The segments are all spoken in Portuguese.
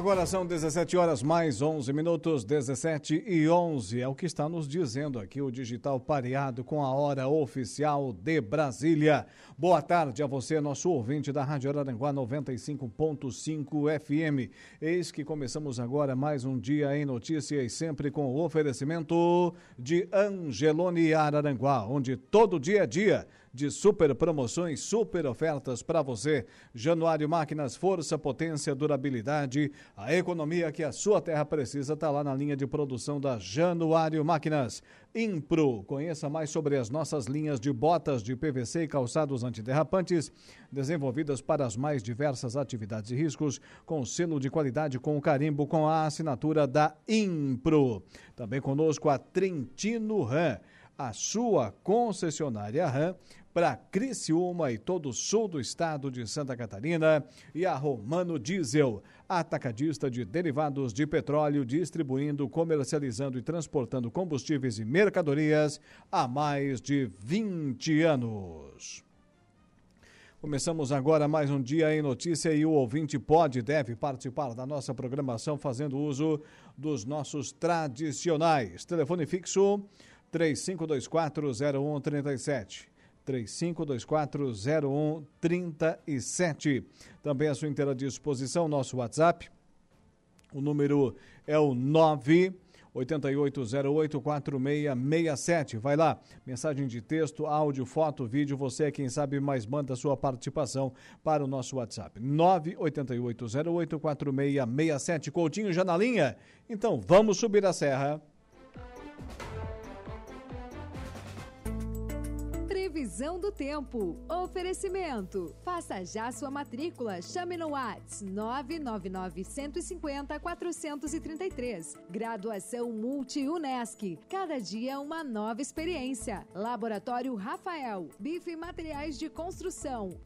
Agora são 17 horas mais 11 minutos, 17 e 11. É o que está nos dizendo aqui o Digital Pareado com a hora oficial de Brasília. Boa tarde a você, nosso ouvinte da Rádio Araranguá 95.5 FM. Eis que começamos agora mais um dia em notícias, sempre com o oferecimento de Angelone Araranguá, onde todo dia é dia de super promoções, super ofertas para você. Januário Máquinas, força, potência, durabilidade, a economia que a sua terra precisa está lá na linha de produção da Januário Máquinas. Impro, conheça mais sobre as nossas linhas de botas de PVC e calçados antiderrapantes, desenvolvidas para as mais diversas atividades e riscos, com selo de qualidade com carimbo com a assinatura da Impro. Também conosco a Trentino Ram a sua concessionária RAM para Criciúma e todo o sul do estado de Santa Catarina e a Romano Diesel, atacadista de derivados de petróleo, distribuindo, comercializando e transportando combustíveis e mercadorias há mais de 20 anos. Começamos agora mais um dia em notícia e o ouvinte pode e deve participar da nossa programação fazendo uso dos nossos tradicionais. Telefone fixo 35240137. 35240137. Também à sua inteira disposição, nosso WhatsApp. O número é o 9 88084667. Vai lá, mensagem de texto, áudio, foto, vídeo, você é quem sabe mais manda sua participação para o nosso WhatsApp. 988084667. Coutinho já na linha? Então vamos subir a serra. Previsão do tempo. Oferecimento. Faça já sua matrícula. Chame no Whats 999 150 433. Graduação Multi-UNESC. Cada dia uma nova experiência. Laboratório Rafael. Bife e materiais de construção.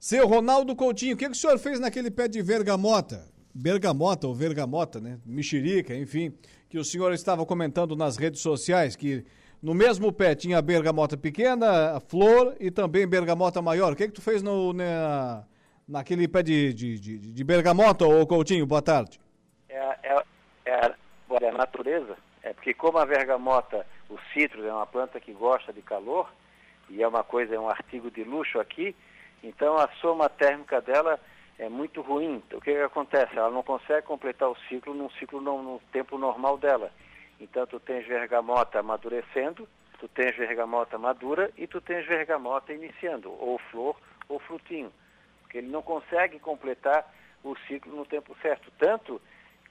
Seu Ronaldo Coutinho, o que, que o senhor fez naquele pé de vergamota? Bergamota ou vergamota, né? Mexerica, enfim, que o senhor estava comentando nas redes sociais que no mesmo pé tinha bergamota pequena, flor e também bergamota maior. O que, que tu fez no, na, naquele pé de, de, de, de bergamota, ô Coutinho? Boa tarde. É, é, é, é a natureza. É porque como a bergamota, o citro é uma planta que gosta de calor, e é uma coisa, é um artigo de luxo aqui, então a soma térmica dela é muito ruim. O que, que acontece? Ela não consegue completar o ciclo num ciclo no, no tempo normal dela. Então tu tens vergamota amadurecendo, tu tens vergamota madura e tu tens vergamota iniciando, ou flor ou frutinho. Porque ele não consegue completar o ciclo no tempo certo. Tanto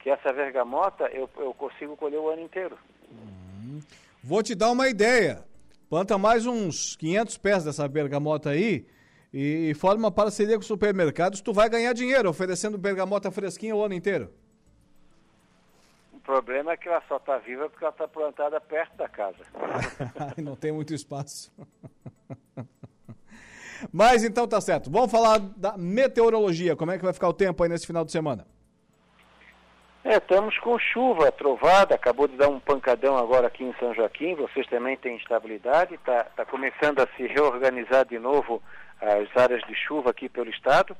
que essa vergamota eu, eu consigo colher o ano inteiro. Hum. Vou te dar uma ideia. Planta mais uns 500 pés dessa bergamota aí e, forma uma parceria com os supermercados, tu vai ganhar dinheiro oferecendo bergamota fresquinha o ano inteiro. O problema é que ela só está viva porque ela está plantada perto da casa. Não tem muito espaço. Mas então tá certo. Vamos falar da meteorologia. Como é que vai ficar o tempo aí nesse final de semana? É, estamos com chuva, trovada, acabou de dar um pancadão agora aqui em São Joaquim, vocês também têm instabilidade, está tá começando a se reorganizar de novo as áreas de chuva aqui pelo estado.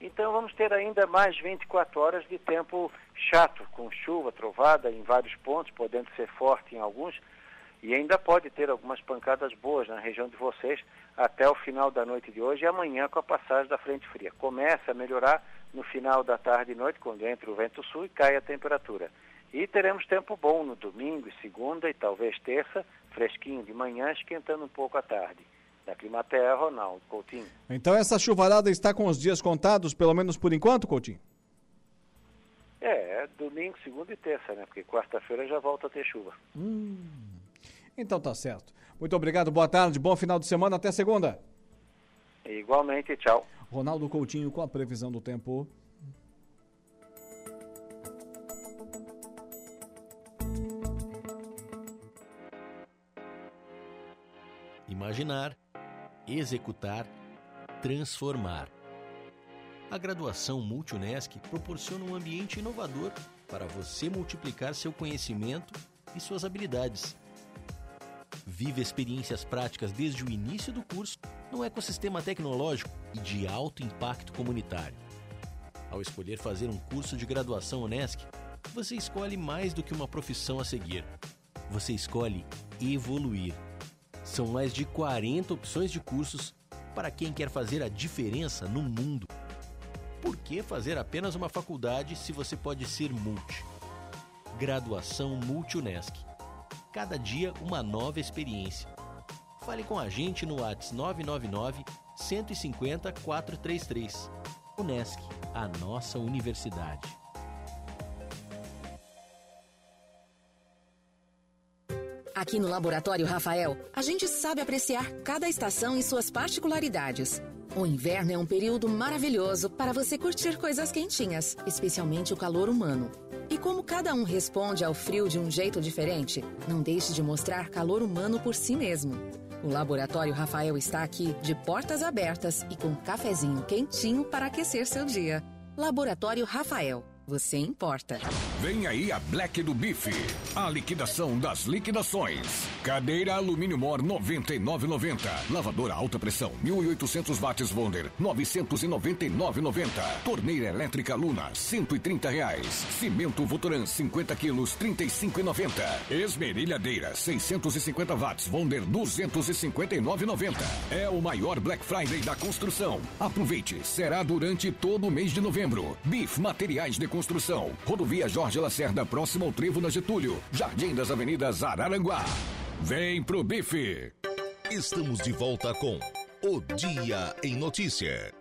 Então vamos ter ainda mais 24 horas de tempo chato, com chuva, trovada em vários pontos, podendo ser forte em alguns, e ainda pode ter algumas pancadas boas na região de vocês até o final da noite de hoje e amanhã com a passagem da frente fria. Começa a melhorar no final da tarde e noite, quando entra o vento sul e cai a temperatura. E teremos tempo bom no domingo e segunda e talvez terça, fresquinho de manhã, esquentando um pouco à tarde. Da Climaterra, Ronaldo Coutinho. Então essa chuvarada está com os dias contados, pelo menos por enquanto, Coutinho? É, é domingo, segunda e terça, né? Porque quarta-feira já volta a ter chuva. Hum. Então tá certo. Muito obrigado, boa tarde, bom final de semana, até segunda. Igualmente, tchau. Ronaldo Coutinho com a previsão do tempo. Imaginar executar, transformar. A graduação Multunesc proporciona um ambiente inovador para você multiplicar seu conhecimento e suas habilidades. Vive experiências práticas desde o início do curso no ecossistema tecnológico e de alto impacto comunitário. Ao escolher fazer um curso de graduação Unesc, você escolhe mais do que uma profissão a seguir. Você escolhe evoluir. São mais de 40 opções de cursos para quem quer fazer a diferença no mundo. Por que fazer apenas uma faculdade se você pode ser multi? Graduação Multi-Unesc. Cada dia uma nova experiência. Fale com a gente no WhatsApp 999 150 433. Unesc, a nossa universidade. Aqui no Laboratório Rafael, a gente sabe apreciar cada estação e suas particularidades. O inverno é um período maravilhoso para você curtir coisas quentinhas, especialmente o calor humano. E como cada um responde ao frio de um jeito diferente, não deixe de mostrar calor humano por si mesmo. O Laboratório Rafael está aqui de portas abertas e com um cafezinho quentinho para aquecer seu dia. Laboratório Rafael você importa. Vem aí a Black do Bife. A liquidação das liquidações. Cadeira alumínio mor 99,90. Lavadora alta pressão 1800 watts Wonder 999,90. Torneira elétrica Luna 130 reais. Cimento Votoran 50 quilos 35,90. Esmerilhadeira 650 watts Wonder 259,90. É o maior Black Friday da construção. Aproveite, será durante todo o mês de novembro. Bif Materiais de Construção. Rodovia Jorge Lacerda, próximo ao Trevo na Getúlio. Jardim das Avenidas Araranguá. Vem pro bife. Estamos de volta com O Dia em Notícia.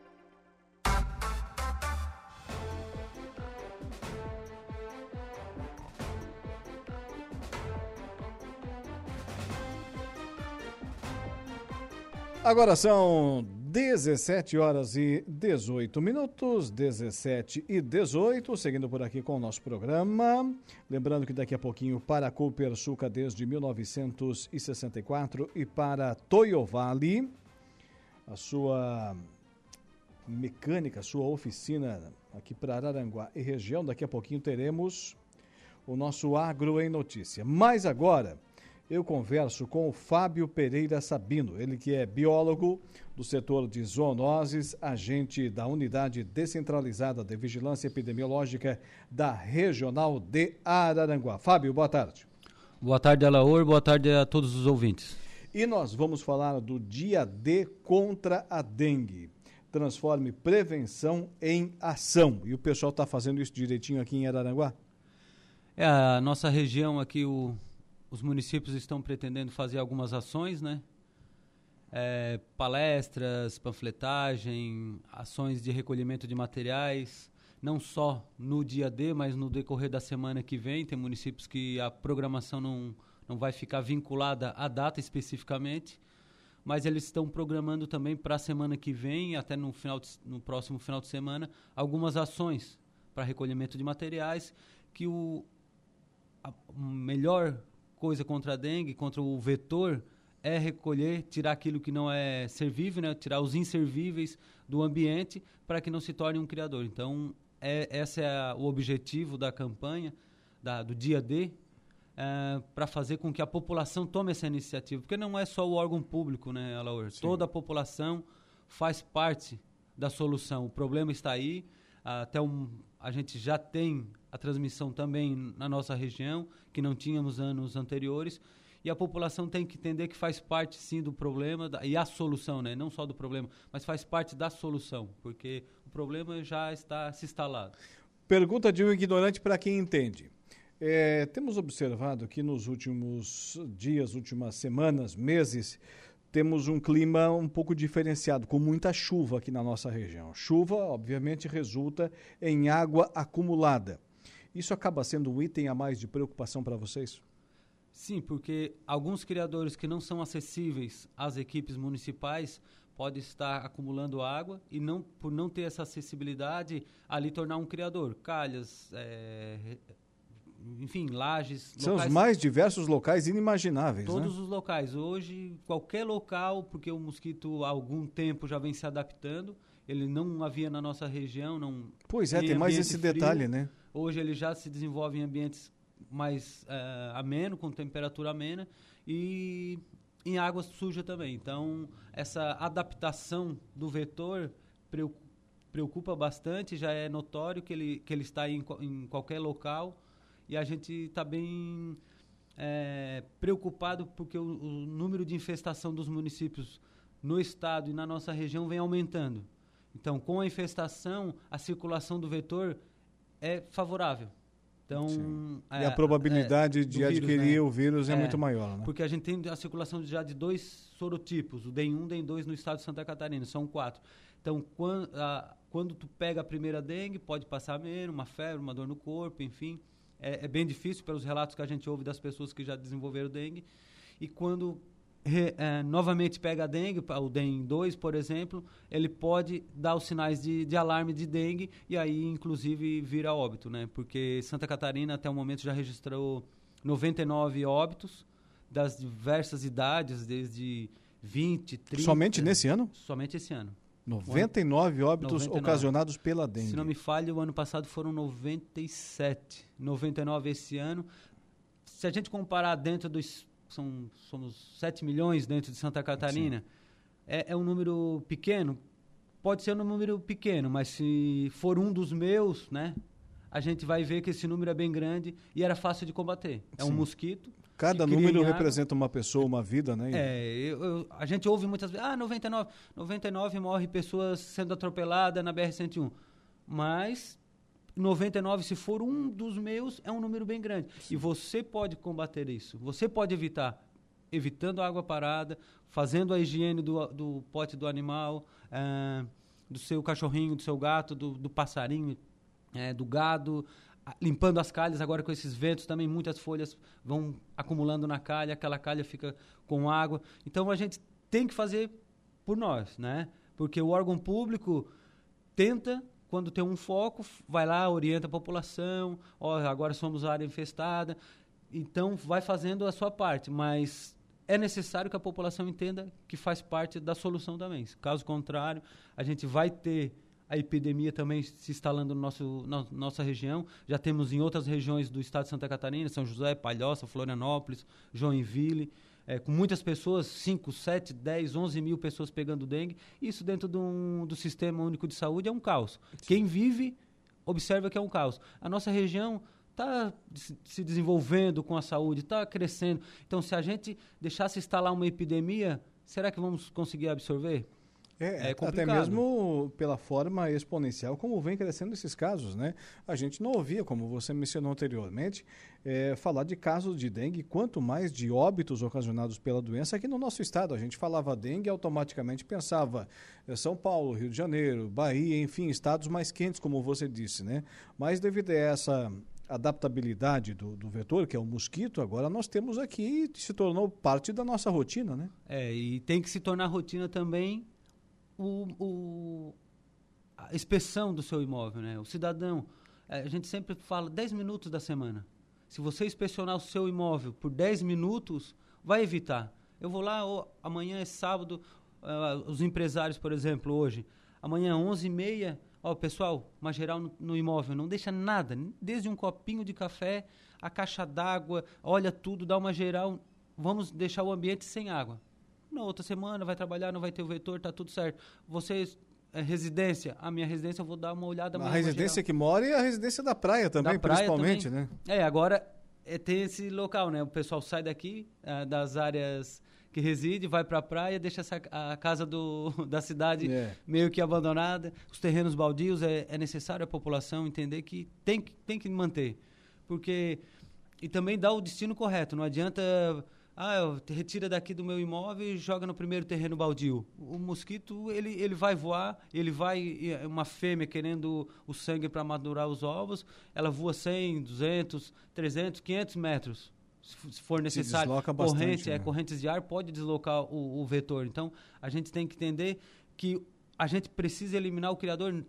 Agora são 17 horas e 18 minutos, 17 e 18, seguindo por aqui com o nosso programa. Lembrando que daqui a pouquinho para Cooper Suca desde 1964 e para Toyovale, a sua mecânica, sua oficina aqui para Araranguá e região. Daqui a pouquinho teremos o nosso Agro em Notícia. Mas agora eu converso com o Fábio Pereira Sabino, ele que é biólogo do setor de zoonoses, agente da Unidade Descentralizada de Vigilância Epidemiológica da Regional de Araranguá. Fábio, boa tarde. Boa tarde, Alaor, boa tarde a todos os ouvintes. E nós vamos falar do dia D contra a dengue. Transforme prevenção em ação. E o pessoal está fazendo isso direitinho aqui em Araranguá? É, a nossa região aqui, o os municípios estão pretendendo fazer algumas ações, né? É, palestras, panfletagem, ações de recolhimento de materiais, não só no dia D, mas no decorrer da semana que vem. Tem municípios que a programação não, não vai ficar vinculada à data especificamente, mas eles estão programando também para a semana que vem, até no, final de, no próximo final de semana, algumas ações para recolhimento de materiais que o a melhor coisa contra a dengue, contra o vetor, é recolher, tirar aquilo que não é servível, né? tirar os inservíveis do ambiente para que não se torne um criador. Então, é, esse é o objetivo da campanha, da, do dia D, é, para fazer com que a população tome essa iniciativa. Porque não é só o órgão público, né, Alaor? Toda a população faz parte da solução. O problema está aí, até um, a gente já tem a transmissão também na nossa região, que não tínhamos anos anteriores. E a população tem que entender que faz parte sim do problema da, e a solução, né? não só do problema, mas faz parte da solução, porque o problema já está se instalado. Pergunta de um ignorante para quem entende. É, temos observado que nos últimos dias, últimas semanas, meses, temos um clima um pouco diferenciado, com muita chuva aqui na nossa região. Chuva, obviamente, resulta em água acumulada. Isso acaba sendo um item a mais de preocupação para vocês? Sim, porque alguns criadores que não são acessíveis às equipes municipais podem estar acumulando água e não por não ter essa acessibilidade ali tornar um criador. Calhas, é, enfim, lajes. São locais, os mais diversos locais inimagináveis. Todos né? os locais. Hoje, qualquer local, porque o mosquito há algum tempo já vem se adaptando, ele não havia na nossa região. Não, pois é, tem mais esse frio. detalhe, né? Hoje ele já se desenvolve em ambientes mais uh, ameno, com temperatura amena e em água suja também. Então, essa adaptação do vetor preocupa bastante, já é notório que ele, que ele está em, em qualquer local e a gente está bem é, preocupado porque o, o, número de infestação dos municípios no estado e na nossa região vem aumentando. Então, com a infestação, a circulação do vetor é favorável. Então, é, e a probabilidade é, de adquirir vírus, né? o vírus é, é, muito maior, né? Porque a gente tem a circulação já de dois sorotipos, o DEM1 e DEM2 no estado de Santa Catarina, são quatro. Então, quando, a, quando tu pega a primeira dengue, pode passar menos, uma febre, uma dor no corpo, enfim. É, é, bem difícil pelos relatos que a gente ouve das pessoas que já desenvolveram dengue. E quando é, novamente pega a dengue, o DEM 2, por exemplo, ele pode dar os sinais de, de alarme de dengue e aí, inclusive, vira óbito, né? Porque Santa Catarina, até o momento, já registrou 99 óbitos das diversas idades, desde 20, 30... Somente nesse ano? Somente esse ano. 99 óbitos 99. ocasionados pela dengue. Se não me falha, o ano passado foram 97. 99 esse ano. Se a gente comparar dentro dos são, somos 7 milhões dentro de Santa Catarina, é, é, um número pequeno. Pode ser um número pequeno, mas se for um dos meus, né, a gente vai ver que esse número é bem grande e era fácil de combater. É Sim. um mosquito. Cada número representa uma pessoa, uma vida, né? É, eu, eu, a gente ouve muitas vezes, ah, 99, 99 morre pessoas sendo atropeladas na BR-101. Mas 99, se for um dos meus, é um número bem grande. Sim. E você pode combater isso. Você pode evitar. Evitando a água parada, fazendo a higiene do, do pote do animal, é, do seu cachorrinho, do seu gato, do, do passarinho, é, do gado, limpando as calhas. Agora, com esses ventos, também muitas folhas vão acumulando na calha, aquela calha fica com água. Então, a gente tem que fazer por nós, né? Porque o órgão público tenta quando tem um foco, vai lá, orienta a população, ó, agora somos área infestada. Então, vai fazendo a sua parte, mas é necessário que a população entenda que faz parte da solução também. Caso contrário, a gente vai ter a epidemia também se instalando no nosso, na nossa região. Já temos em outras regiões do estado de Santa Catarina, São José, Palhoça, Florianópolis, Joinville é, com muitas pessoas, 5, 7, 10, 11 mil pessoas pegando dengue. Isso dentro do, um, do Sistema Único de Saúde é um caos. Sim. Quem vive observa que é um caos. A nossa região está se desenvolvendo com a saúde, está crescendo. Então, se a gente deixasse instalar uma epidemia, será que vamos conseguir absorver? É, é até mesmo pela forma exponencial como vem crescendo esses casos, né? A gente não ouvia, como você mencionou anteriormente, é, falar de casos de dengue, quanto mais de óbitos ocasionados pela doença aqui no nosso estado. A gente falava dengue e automaticamente pensava é, São Paulo, Rio de Janeiro, Bahia, enfim, estados mais quentes, como você disse, né? Mas devido a essa adaptabilidade do, do vetor, que é o mosquito, agora nós temos aqui, se tornou parte da nossa rotina, né? É, e tem que se tornar rotina também o, o, a inspeção do seu imóvel, né? O cidadão, é, a gente sempre fala 10 minutos da semana. Se você inspecionar o seu imóvel por 10 minutos, vai evitar. Eu vou lá, amanhã é sábado, uh, os empresários, por exemplo, hoje, amanhã 11h30, ó, oh, pessoal, uma geral no, no, imóvel, não deixa nada, desde um copinho de café, a caixa d'água, olha tudo, dá uma geral, vamos deixar o ambiente sem água na outra semana vai trabalhar, não vai ter o vetor, tá tudo certo. Vocês é, residência, a minha residência eu vou dar uma olhada A residência que mora e a residência da praia também, da praia principalmente, também. né? É, agora é, tem esse local, né? O pessoal sai daqui é, das áreas que reside, vai para a praia, deixa essa, a casa do, da cidade é. meio que abandonada, os terrenos baldios, é, é necessário a população entender que tem, que tem que manter. Porque. E também dá o destino correto, não adianta ah, retira daqui do meu imóvel e joga no primeiro terreno baldio. O mosquito, ele, ele vai voar, ele vai, uma fêmea querendo o sangue para madurar os ovos, ela voa 100, 200, 300, 500 metros. Se for necessário, Se corrente, é, né? correntes de ar pode deslocar o, o vetor. Então, a gente tem que entender que a gente precisa eliminar o criador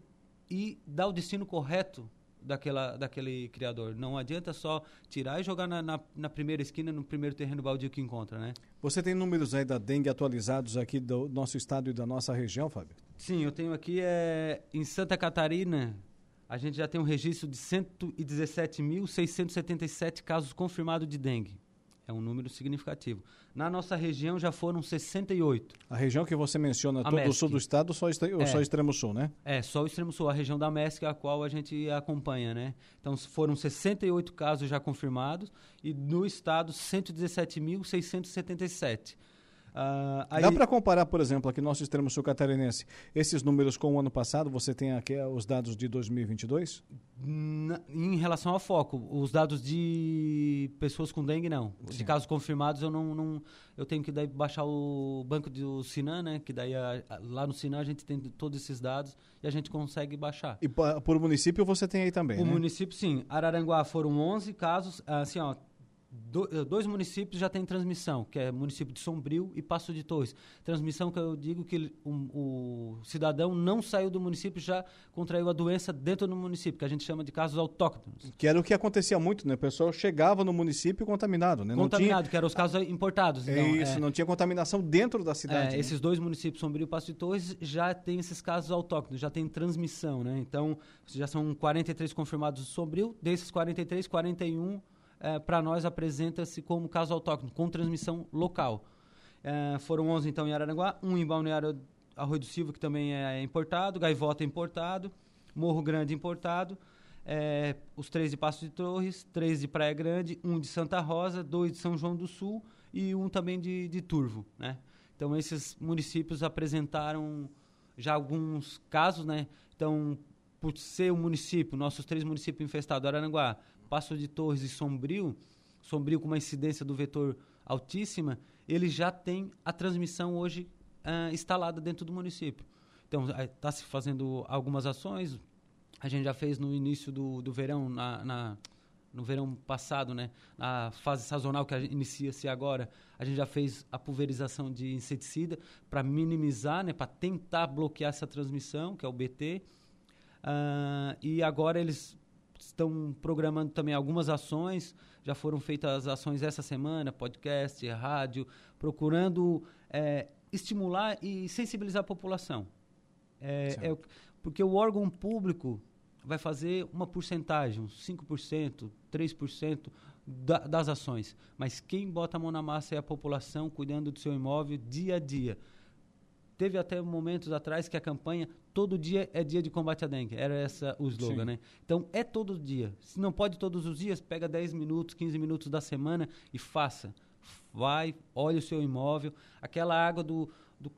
e dar o destino correto daquela, daquele criador. Não adianta só tirar e jogar na, na, na, primeira esquina, no primeiro terreno baldio que encontra, né? Você tem números aí da dengue atualizados aqui do nosso estado e da nossa região, Fábio? Sim, eu tenho aqui é, em Santa Catarina, a gente já tem um registro de 117.677 casos confirmados de dengue. É um número significativo. Na nossa região já foram 68. A região que você menciona, a todo MESC. o sul do estado, só, extre é. só o extremo sul, né? É, só o extremo sul, a região da MESC, a qual a gente acompanha, né? Então foram 68 casos já confirmados e no estado 117.677. Uh, aí... Dá para comparar, por exemplo, aqui nosso extremo sul catarinense, esses números com o ano passado? Você tem aqui eh, os dados de 2022? Na, em relação ao foco, os dados de pessoas com dengue, não. Sim. De casos confirmados, eu não, não, eu tenho que daí baixar o banco do Sinan, né? Que daí a, a, lá no Sinan a gente tem todos esses dados e a gente consegue baixar. E por município você tem aí também, O né? município, sim. Araranguá foram 11 casos, assim, ó, do, eh, dois municípios já têm transmissão, que é município de Sombrio e Passo de Torres. Transmissão que eu digo que o, o, cidadão não saiu do município já contraiu a doença dentro do município, que a gente chama de casos autóctonos. Que era o que acontecia muito, né? O pessoal chegava no município contaminado, né? Contaminado, tinha... que eram os casos importados. Então, é isso, é... não tinha contaminação dentro da cidade. É, né? Esses dois municípios, Sombrio e Passo de Torres, já tem esses casos autóctonos, já tem transmissão, né? Então, já são 43 confirmados no Sombrio, desses 43, 41 é, para nós apresenta-se como caso autóctone, com transmissão local. É, foram 11 então em Araranguá, um em Balneário Arroio do Silva, que também é importado, Gaivota importado, Morro Grande importado, é, os três de Passo de Torres, três de Praia Grande, um de Santa Rosa, dois de São João do Sul e um também de, de Turvo, né? Então esses municípios apresentaram já alguns casos, né? Então, por ser o município, nossos três municípios infestados, Araranguá, Passo de Torres e Sombrio, Sombrio com uma incidência do vetor altíssima, ele já tem a transmissão hoje uh, instalada dentro do município. Então, está se fazendo algumas ações. A gente já fez no início do, do verão, na, na no verão passado, né, na fase sazonal que inicia-se agora, a gente já fez a pulverização de inseticida para minimizar, né, para tentar bloquear essa transmissão, que é o BT. Uh, ah, e agora eles estão programando também algumas ações, já foram feitas ações essa semana, podcast, rádio, procurando é, estimular e sensibilizar a população. É, é, porque o órgão público vai fazer uma porcentagem, uns 5%, 3% da, das ações. Mas quem bota a mão na massa é a população cuidando do seu imóvel dia a dia. Teve até momentos atrás que a campanha todo dia é dia de combate à dengue. Era essa o slogan, Sim. né? Então é todo dia. Se não pode todos os dias, pega 10 minutos, 15 minutos da semana e faça. Vai, olha o seu imóvel. Aquela água do, do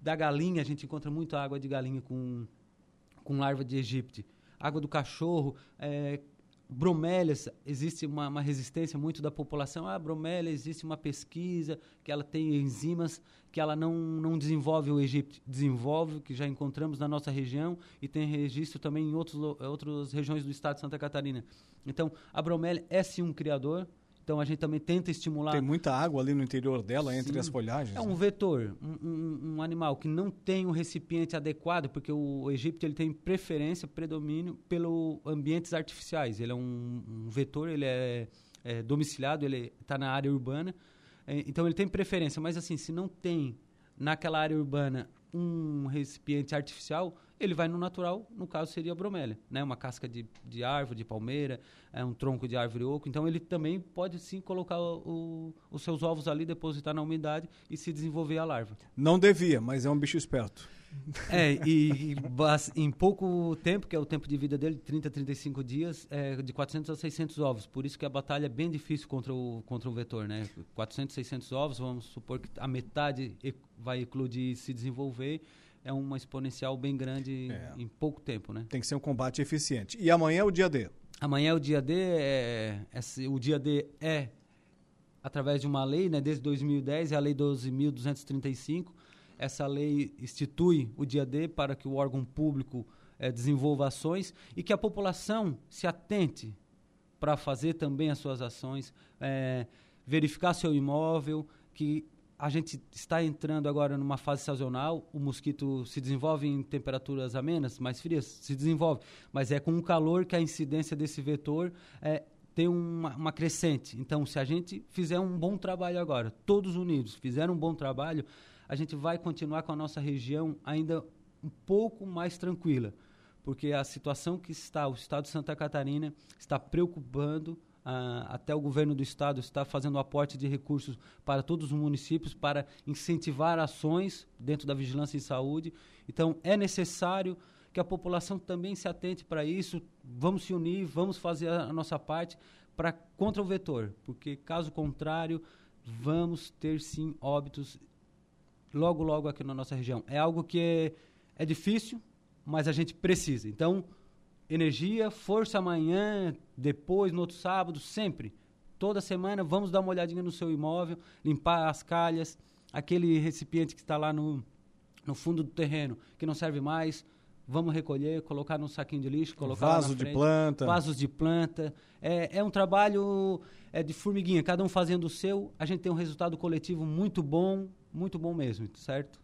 da galinha, a gente encontra muita água de galinha com, com larva de egipte. Água do cachorro, é, bromélias, existe uma, uma, resistência muito da população. Ah, bromélia, existe uma pesquisa que ela tem enzimas que ela não, não desenvolve o Egito, desenvolve, que já encontramos na nossa região e tem registro também em outros, outras regiões do estado de Santa Catarina. Então, a bromélia é sim um criador, então a gente também tenta estimular. Tem muita água ali no interior dela, Sim. entre as folhagens. É um né? vetor, um, um, um, animal que não tem um recipiente adequado, porque o, o Egito ele tem preferência, predomínio pelo ambientes artificiais. Ele é um, um vetor, ele é, é domiciliado, ele está na área urbana. É, então ele tem preferência, mas assim, se não tem naquela área urbana um recipiente artificial, ele vai no natural, no caso seria a bromélia, né? Uma casca de, de árvore, de palmeira, é um tronco de árvore oco. Então ele também pode sim colocar o, o, os seus ovos ali, depositar na umidade e se desenvolver a larva. Não devia, mas é um bicho esperto. É, e, e em pouco tempo, que é o tempo de vida dele, 30, 35 dias, é de 400 a 600 ovos. Por isso que a batalha é bem difícil contra o, contra o vetor, né? 400, 600 ovos, vamos supor que a metade vai eclodir e se desenvolver é uma exponencial bem grande é. em pouco tempo, né? Tem que ser um combate eficiente. E amanhã é o dia D? Amanhã é o dia D, é, é, o dia D é através de uma lei, né, desde 2010, é a lei 12.235. Essa lei institui o dia D para que o órgão público é, desenvolva ações e que a população se atente para fazer também as suas ações, é, verificar seu imóvel, que a gente está entrando agora numa fase sazonal, o mosquito se desenvolve em temperaturas amenas, mais frias, se desenvolve, mas é com o calor que a incidência desse vetor é, tem uma, uma, crescente. Então, se a gente fizer um bom trabalho agora, todos unidos fizeram um bom trabalho, a gente vai continuar com a nossa região ainda um pouco mais tranquila, porque a situação que está, o estado de Santa Catarina está preocupando ah, até o governo do estado está fazendo um aporte de recursos para todos os municípios para incentivar ações dentro da vigilância em saúde. Então, é necessário que a população também se atente para isso. Vamos se unir, vamos fazer a nossa parte para contra o vetor, porque caso contrário, vamos ter sim óbitos logo logo aqui na nossa região. É algo que é, é difícil, mas a gente precisa. Então, energia, força amanhã, depois, no outro sábado, sempre. Toda semana, vamos dar uma olhadinha no seu imóvel, limpar as calhas, aquele recipiente que está lá no, no fundo do terreno, que não serve mais, vamos recolher, colocar num saquinho de lixo, colocar Vaso de planta. Vasos de planta. É, é um trabalho é, de formiguinha, cada um fazendo o seu. A gente tem um resultado coletivo muito bom, muito bom mesmo, certo?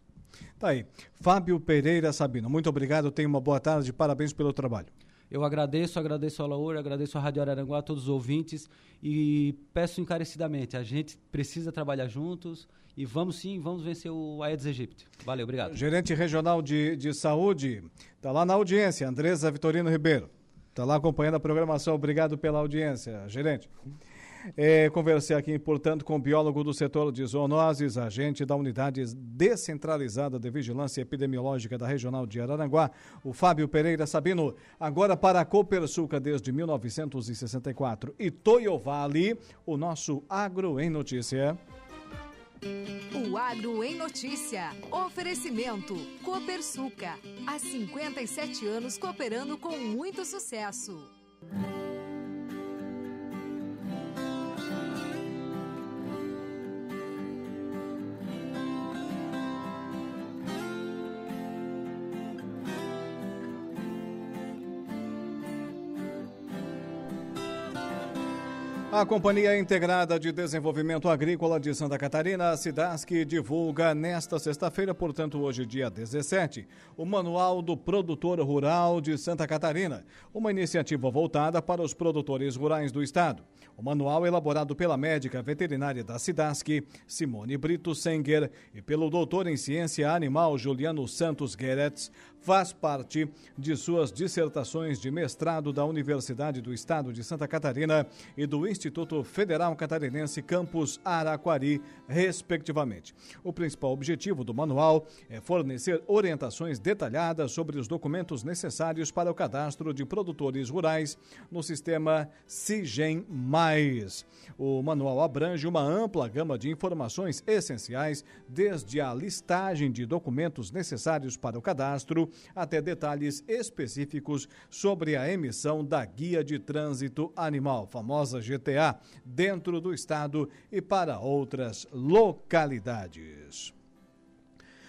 Tá aí. Fábio Pereira Sabino, muito obrigado, tenha uma boa tarde, parabéns pelo trabalho. Eu agradeço, agradeço a Laura, agradeço a Rádio Araranguá, a todos os ouvintes e peço encarecidamente, a gente precisa trabalhar juntos e vamos sim, vamos vencer o Aedes aegypti. Valeu, obrigado. Gerente Regional de, de Saúde, está lá na audiência, Andresa Vitorino Ribeiro. Está lá acompanhando a programação, obrigado pela audiência, gerente. É, conversei aqui, portanto, com o biólogo do setor de zoonoses, agente da Unidade Descentralizada de Vigilância Epidemiológica da Regional de Araranguá, o Fábio Pereira Sabino. Agora para a Copersuca desde 1964 e Toyo Vale, o nosso Agro em Notícia. O Agro em Notícia. Oferecimento. Copersuca. Há 57 anos cooperando com muito sucesso. A Companhia Integrada de Desenvolvimento Agrícola de Santa Catarina, a SIDASC, divulga nesta sexta-feira, portanto hoje dia 17, o Manual do Produtor Rural de Santa Catarina, uma iniciativa voltada para os produtores rurais do estado. O manual, elaborado pela médica veterinária da SIDASC, Simone Brito Senger, e pelo doutor em ciência animal Juliano Santos Gueretz, faz parte de suas dissertações de mestrado da Universidade do Estado de Santa Catarina e do Instituto Federal Catarinense Campus Araquari, respectivamente. O principal objetivo do manual é fornecer orientações detalhadas sobre os documentos necessários para o cadastro de produtores rurais no sistema CIGEM+. O manual abrange uma ampla gama de informações essenciais, desde a listagem de documentos necessários para o cadastro até detalhes específicos sobre a emissão da Guia de Trânsito Animal, famosa GTA, dentro do estado e para outras localidades.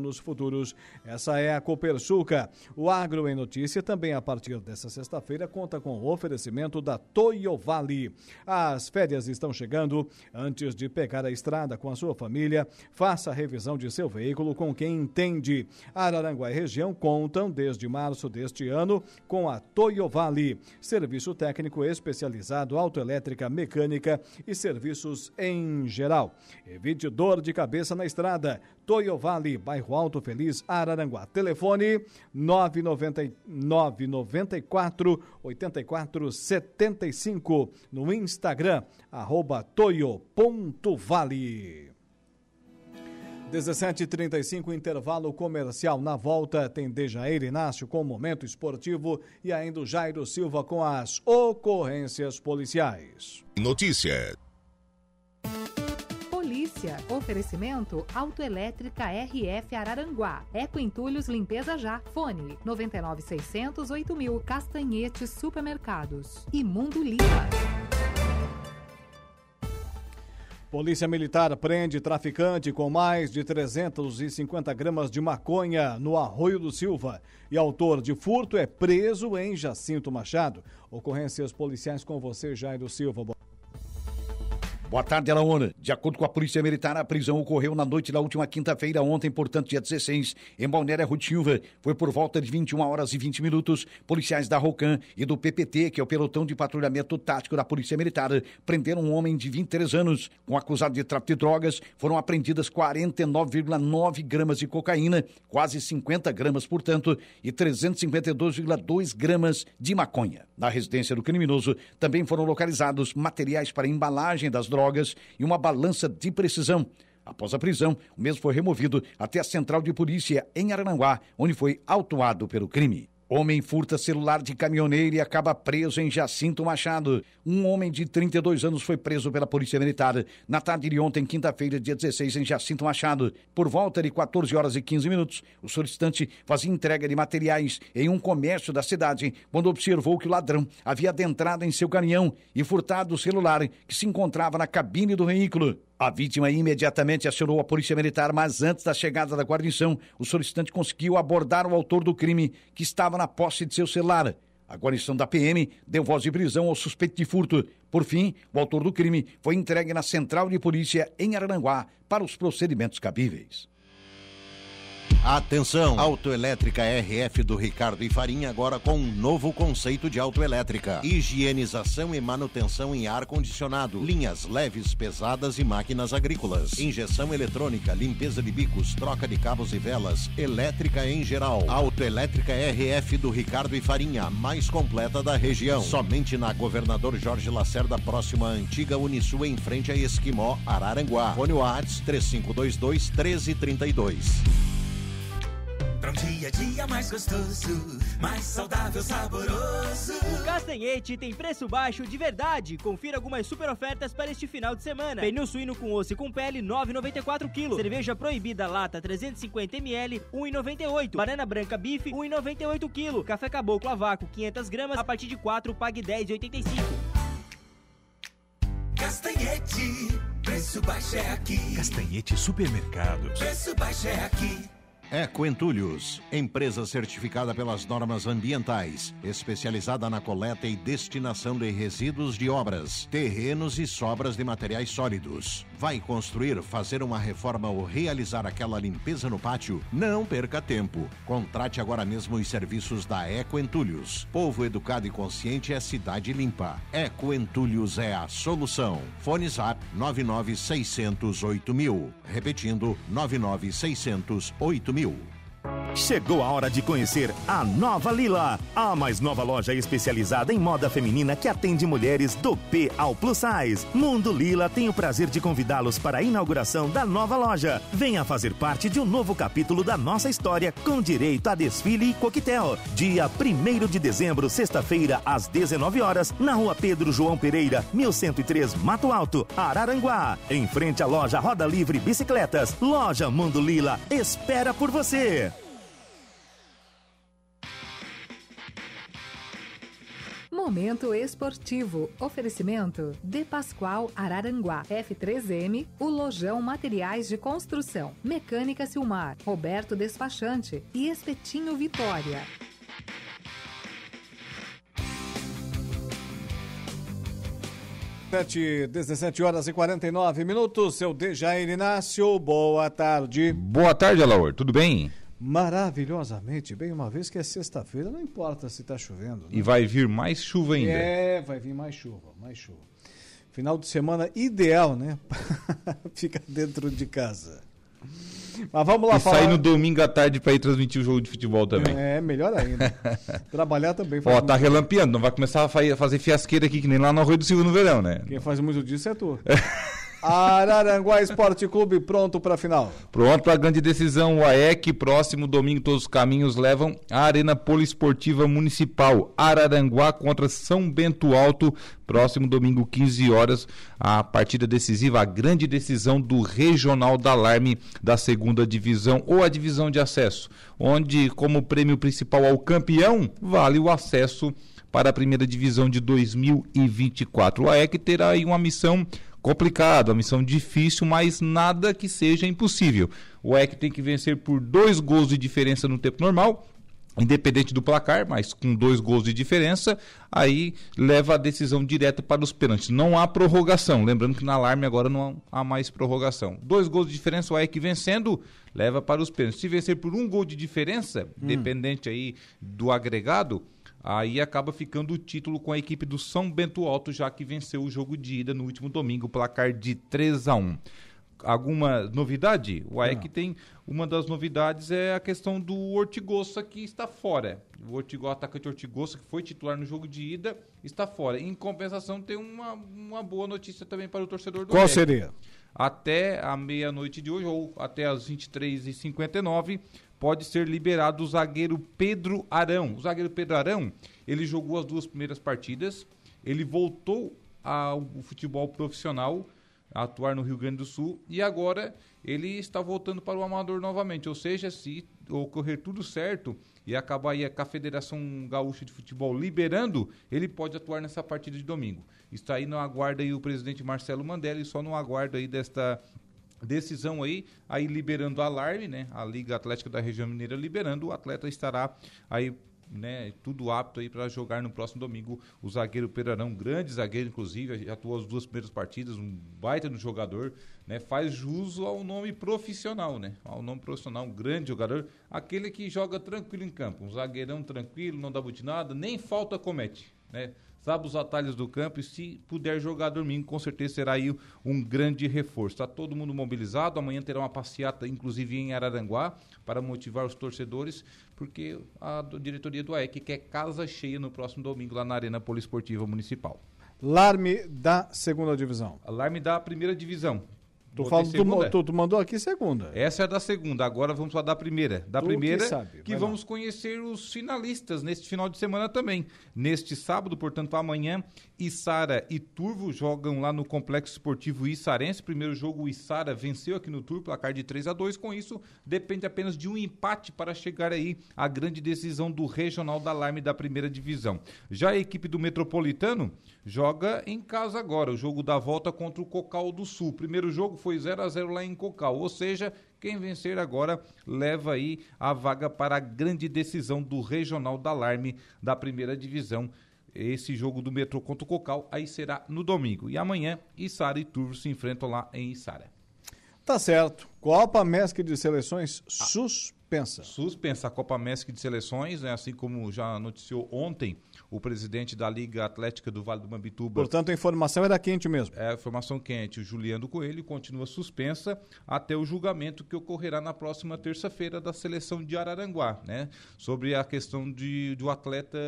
planos futuros. Essa é a Copersuca. O Agro em Notícia também a partir desta sexta-feira conta com o oferecimento da Toyo Vale. As férias estão chegando. Antes de pegar a estrada com a sua família, faça a revisão de seu veículo com quem entende. Araranguá e região contam desde março deste ano com a Toyo Vale, serviço técnico especializado autoelétrica, mecânica e serviços em geral. Evite dor de cabeça na estrada. Toyo Vale, bairro Alto Feliz, Araranguá. Telefone 99994 8475. No Instagram, arroba toyo.vale. 17h35, intervalo comercial. Na volta tem Dejair Inácio com o Momento Esportivo e ainda o Jairo Silva com as ocorrências policiais. Notícia. Polícia. Oferecimento Autoelétrica RF Araranguá. Eco Entulhos Limpeza Já. Fone 99600 8000. Castanhetes Supermercados. E Mundo Lima. Polícia Militar prende traficante com mais de 350 gramas de maconha no Arroio do Silva. E autor de furto é preso em Jacinto Machado. Ocorrências policiais com você, Jairo Silva. Boa tarde, Alaona. De acordo com a Polícia Militar, a prisão ocorreu na noite da última quinta-feira, ontem, portanto, dia 16, em Balneária Rutilva. Foi por volta de 21 horas e 20 minutos. Policiais da ROCAM e do PPT, que é o Pelotão de Patrulhamento Tático da Polícia Militar, prenderam um homem de 23 anos. Com acusado de tráfico de drogas, foram apreendidas 49,9 gramas de cocaína, quase 50 gramas, portanto, e 352,2 gramas de maconha. Na residência do criminoso também foram localizados materiais para embalagem das drogas e uma balança de precisão. Após a prisão, o mesmo foi removido até a central de polícia em Arananguá, onde foi autuado pelo crime. Homem furta celular de caminhoneiro e acaba preso em Jacinto Machado. Um homem de 32 anos foi preso pela Polícia Militar na tarde de ontem, quinta-feira, dia 16, em Jacinto Machado. Por volta de 14 horas e 15 minutos, o solicitante fazia entrega de materiais em um comércio da cidade quando observou que o ladrão havia adentrado em seu caminhão e furtado o celular que se encontrava na cabine do veículo. A vítima imediatamente acionou a Polícia Militar, mas antes da chegada da guarnição, o solicitante conseguiu abordar o autor do crime, que estava na posse de seu celular. A guarnição da PM deu voz de prisão ao suspeito de furto. Por fim, o autor do crime foi entregue na Central de Polícia em Arananguá para os procedimentos cabíveis. Atenção! Autoelétrica RF do Ricardo e Farinha agora com um novo conceito de autoelétrica. Higienização e manutenção em ar-condicionado, linhas leves, pesadas e máquinas agrícolas. Injeção eletrônica, limpeza de bicos, troca de cabos e velas, elétrica em geral. Autoelétrica RF do Ricardo e Farinha, mais completa da região. Somente na Governador Jorge Lacerda, próxima à antiga Unisul, em frente a Esquimó, Araranguá. Fone Whats 3522 1332. Pra um dia a dia mais gostoso, mais saudável, saboroso. O Castanhete tem preço baixo de verdade. Confira algumas super ofertas para este final de semana. Pernil suíno com osso e com pele, 9,94 kg. Cerveja proibida lata 350 ml, 1,98. Banana branca bife, 1,98 kg. Café caboclo a vácuo, 500 gramas, a partir de 4, pague 10,85. Castanhete, preço baixo é aqui. Castanhete Supermercados. Preço baixo é aqui. Eco Entulhos, empresa certificada pelas normas ambientais, especializada na coleta e destinação de resíduos de obras, terrenos e sobras de materiais sólidos. Vai construir, fazer uma reforma ou realizar aquela limpeza no pátio? Não perca tempo. Contrate agora mesmo os serviços da Eco Entulhos. Povo educado e consciente é cidade limpa. Eco Entulhos é a solução. Fone Zap 99608 mil. Repetindo, 99608 mil. Chegou a hora de conhecer a Nova Lila, a mais nova loja especializada em moda feminina que atende mulheres do P ao Plus Size. Mundo Lila tem o prazer de convidá-los para a inauguração da nova loja. Venha fazer parte de um novo capítulo da nossa história com direito a desfile e coquetel. Dia 1 de dezembro, sexta-feira, às 19 horas, na rua Pedro João Pereira, 1103 Mato Alto, Araranguá. Em frente à loja Roda Livre Bicicletas. Loja Mundo Lila espera por você. Momento esportivo. Oferecimento De Pascoal Araranguá. F3M, o Lojão Materiais de Construção. Mecânica Silmar. Roberto Despachante e Espetinho Vitória. Sete, 17 horas e 49 minutos. Seu Dejair Inácio, boa tarde. Boa tarde, Alaor. Tudo bem? Maravilhosamente bem, uma vez que é sexta-feira, não importa se está chovendo. Né? E vai vir mais chuva ainda. É, vai vir mais chuva, mais chuva. Final de semana ideal, né? Fica dentro de casa. Mas vamos lá e falar. sair no domingo à tarde para ir transmitir o jogo de futebol também. É, melhor ainda. Trabalhar também. Ó, tá relampeando, não vai começar a fazer fiasqueira aqui que nem lá no Arroio do Silva no verão, né? Quem faz muito disso é tu. Araranguá Esporte Clube pronto para a final. Pronto para a grande decisão. O AEC, próximo domingo, todos os caminhos levam à Arena Poliesportiva Municipal. Araranguá contra São Bento Alto. Próximo domingo, 15 horas, a partida decisiva, a grande decisão do Regional da Alarme da segunda divisão ou a divisão de acesso, onde, como prêmio principal ao campeão, vale o acesso para a primeira divisão de 2024. O AEC terá aí uma missão complicada, uma missão difícil, mas nada que seja impossível. O AEC tem que vencer por dois gols de diferença no tempo normal. Independente do placar, mas com dois gols de diferença, aí leva a decisão direta para os pênaltis. Não há prorrogação. Lembrando que na alarme agora não há mais prorrogação. Dois gols de diferença, o AEC vencendo, leva para os pênaltis. Se vencer por um gol de diferença, hum. dependente aí do agregado, Aí acaba ficando o título com a equipe do São Bento Alto, já que venceu o jogo de ida no último domingo, placar de 3 a 1 Alguma novidade? O AEC tem. Uma das novidades é a questão do Ortigosa, que está fora. O Ortigo, atacante Ortigosa, que foi titular no jogo de ida, está fora. Em compensação, tem uma, uma boa notícia também para o torcedor do Qual AEC. seria? Até a meia-noite de hoje, ou até as 23h59, pode ser liberado o zagueiro Pedro Arão. O zagueiro Pedro Arão, ele jogou as duas primeiras partidas, ele voltou ao futebol profissional, a atuar no Rio Grande do Sul, e agora ele está voltando para o amador novamente. Ou seja, se ocorrer tudo certo e acabar aí a Federação Gaúcha de Futebol liberando, ele pode atuar nessa partida de domingo. Está aí no aguardo aí o presidente Marcelo Mandela e só no aguardo aí desta decisão aí, aí liberando alarme, né? A Liga Atlética da Região Mineira liberando, o atleta estará aí né, tudo apto aí para jogar no próximo domingo. O zagueiro Perarão, grande zagueiro, inclusive, atuou as duas primeiras partidas, um baita no jogador, né, faz jus ao nome profissional, né, ao nome profissional, um grande jogador, aquele que joga tranquilo em campo, um zagueirão tranquilo, não dá butinada, nem falta comete, né, sabe os atalhos do campo e se puder jogar domingo, com certeza será aí um grande reforço. Está todo mundo mobilizado, amanhã terá uma passeata, inclusive em Araranguá, para motivar os torcedores, porque a diretoria do AEC quer casa cheia no próximo domingo lá na Arena Poliesportiva Municipal. Larme da segunda divisão. Alarme da primeira divisão. Tu, fala, tu, tu, tu, mandou aqui segunda. Essa é da segunda, agora vamos falar da primeira. Da primeira, que, sabe, que vamos lá. conhecer os finalistas neste final de semana também. Neste sábado, portanto, amanhã, Isara e Turvo jogam lá no Complexo Esportivo Issarense. Primeiro jogo, o Isara venceu aqui no Turvo, placar de 3 a 2 Com isso, depende apenas de um empate para chegar aí à grande decisão do Regional da Alarme da primeira divisão. Já a equipe do Metropolitano joga em casa agora, o jogo da volta contra o Cocal do Sul. Primeiro jogo foi 0 a 0 lá em Cocal, ou seja, quem vencer agora leva aí a vaga para a grande decisão do Regional da Alarme da primeira divisão. Esse jogo do metrô contra o Cocal aí será no domingo. E amanhã, Içara e Turvo se enfrentam lá em Içara. Tá certo. Copa Mesc de Seleções ah, suspensa. Suspensa a Copa Mesc de Seleções, né, assim como já noticiou ontem o presidente da Liga Atlética do Vale do Mambituba. Portanto, a informação era quente mesmo. É, informação quente. O Juliano Coelho continua suspensa até o julgamento que ocorrerá na próxima terça-feira da seleção de Araranguá, né? Sobre a questão de, do atleta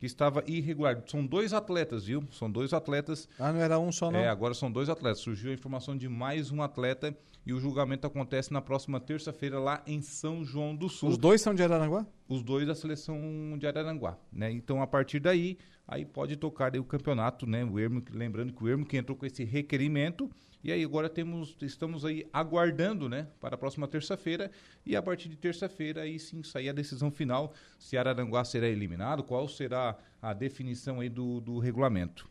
que estava irregular. São dois atletas, viu? São dois atletas. Ah, não era um só, não? É, agora são dois atletas. Surgiu a informação de mais um atleta e o julgamento acontece na próxima terça-feira lá em São João do Sul. Os dois são de Araranguá? Os dois da seleção de Araranguá, né? Então, a partir daí, aí pode tocar o campeonato, né? O Ermo, lembrando que o Ermo que entrou com esse requerimento e aí agora temos, estamos aí aguardando, né, para a próxima terça-feira e a partir de terça-feira aí sim sair a decisão final se Araranguá será eliminado, qual será a definição aí do, do regulamento.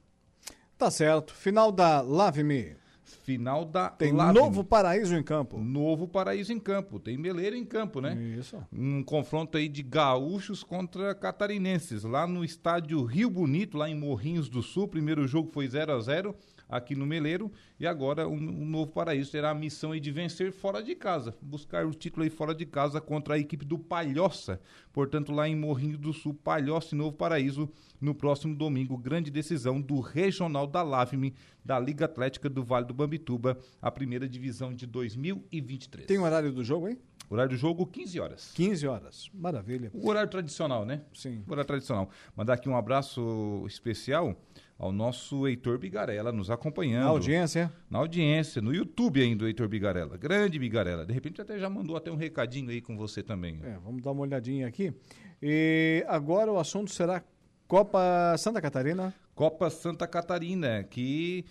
Tá certo. Final da Lave Me. Final da Tem Novo Paraíso em campo. Novo Paraíso em campo. Tem Meleiro em campo, né? Isso. Um confronto aí de gaúchos contra catarinenses. Lá no estádio Rio Bonito, lá em Morrinhos do Sul. Primeiro jogo foi 0 a 0 aqui no Meleiro. E agora o, o Novo Paraíso terá a missão de vencer fora de casa, buscar o título aí fora de casa contra a equipe do Palhoça. Portanto, lá em Morrinho do Sul, Palhoça e Novo Paraíso, no próximo domingo, grande decisão do Regional da LAVME, da Liga Atlética do Vale do Bambituba, a primeira divisão de 2023. Tem o horário do jogo, hein? Horário do jogo, 15 horas. 15 horas. Maravilha. O horário tradicional, né? Sim. O horário tradicional. Mandar aqui um abraço especial ao nosso Heitor Bigarella nos acompanhando. Na audiência. Na audiência, no YouTube ainda, o Heitor Bigarella. Grande Bigarella. De repente até já mandou até um recadinho aí com você também. É, vamos dar uma olhadinha aqui. E agora o assunto será Copa Santa Catarina. Copa Santa Catarina, que